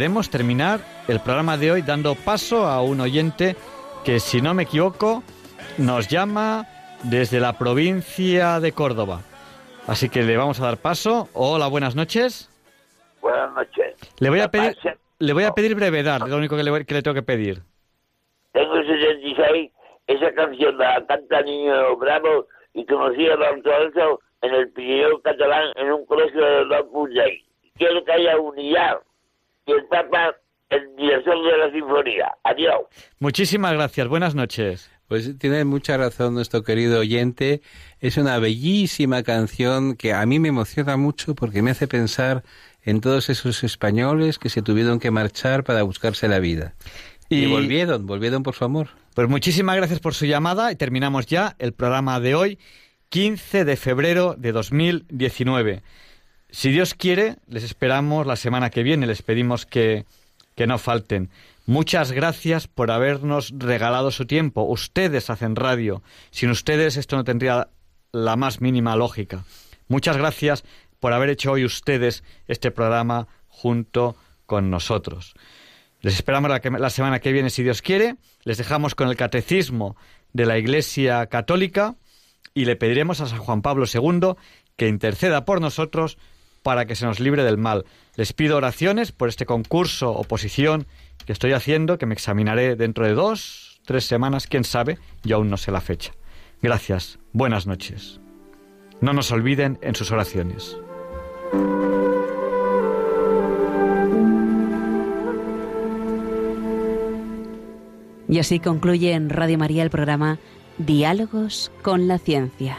Speaker 1: queremos terminar el programa de hoy dando paso a un oyente que, si no me equivoco, nos llama desde la provincia de Córdoba. Así que le vamos a dar paso. Hola, buenas noches.
Speaker 6: Buenas noches.
Speaker 1: Le voy a pedir, le voy a pedir brevedad, es lo único que le, que le tengo que pedir.
Speaker 6: Tengo 66, esa canción la canta Niño Bravo y conocí a Alonso en el Pirineo catalán en un colegio de los Mundey. Quiero que haya unidad y el Papa, el director de la sinfonía. Adiós.
Speaker 1: Muchísimas gracias, buenas noches.
Speaker 2: Pues tiene mucha razón nuestro querido oyente. Es una bellísima canción que a mí me emociona mucho porque me hace pensar en todos esos españoles que se tuvieron que marchar para buscarse la vida. Y,
Speaker 1: Y-
Speaker 2: volvieron, volvieron por su amor.
Speaker 1: Pues muchísimas gracias por su llamada y terminamos ya el programa de hoy, 15 de febrero de 2019. Si Dios quiere, les esperamos la semana que viene, les pedimos que, que no falten. Muchas gracias por habernos regalado su tiempo. Ustedes hacen radio. Sin ustedes esto no tendría la más mínima lógica. Muchas gracias por haber hecho hoy ustedes este programa junto con nosotros. Les esperamos la, que- la semana que viene, si Dios quiere. Les dejamos con el catecismo de la Iglesia Católica y le pediremos a San Juan Pablo II que interceda por nosotros para que se nos libre del mal. Les pido oraciones por este concurso oposición que estoy haciendo, que me examinaré dentro de dos, tres semanas, quién sabe, yo aún no sé la fecha. Gracias, buenas noches. No nos olviden en sus oraciones.
Speaker 17: Y así concluye en Radio María el programa Diálogos con la Ciencia.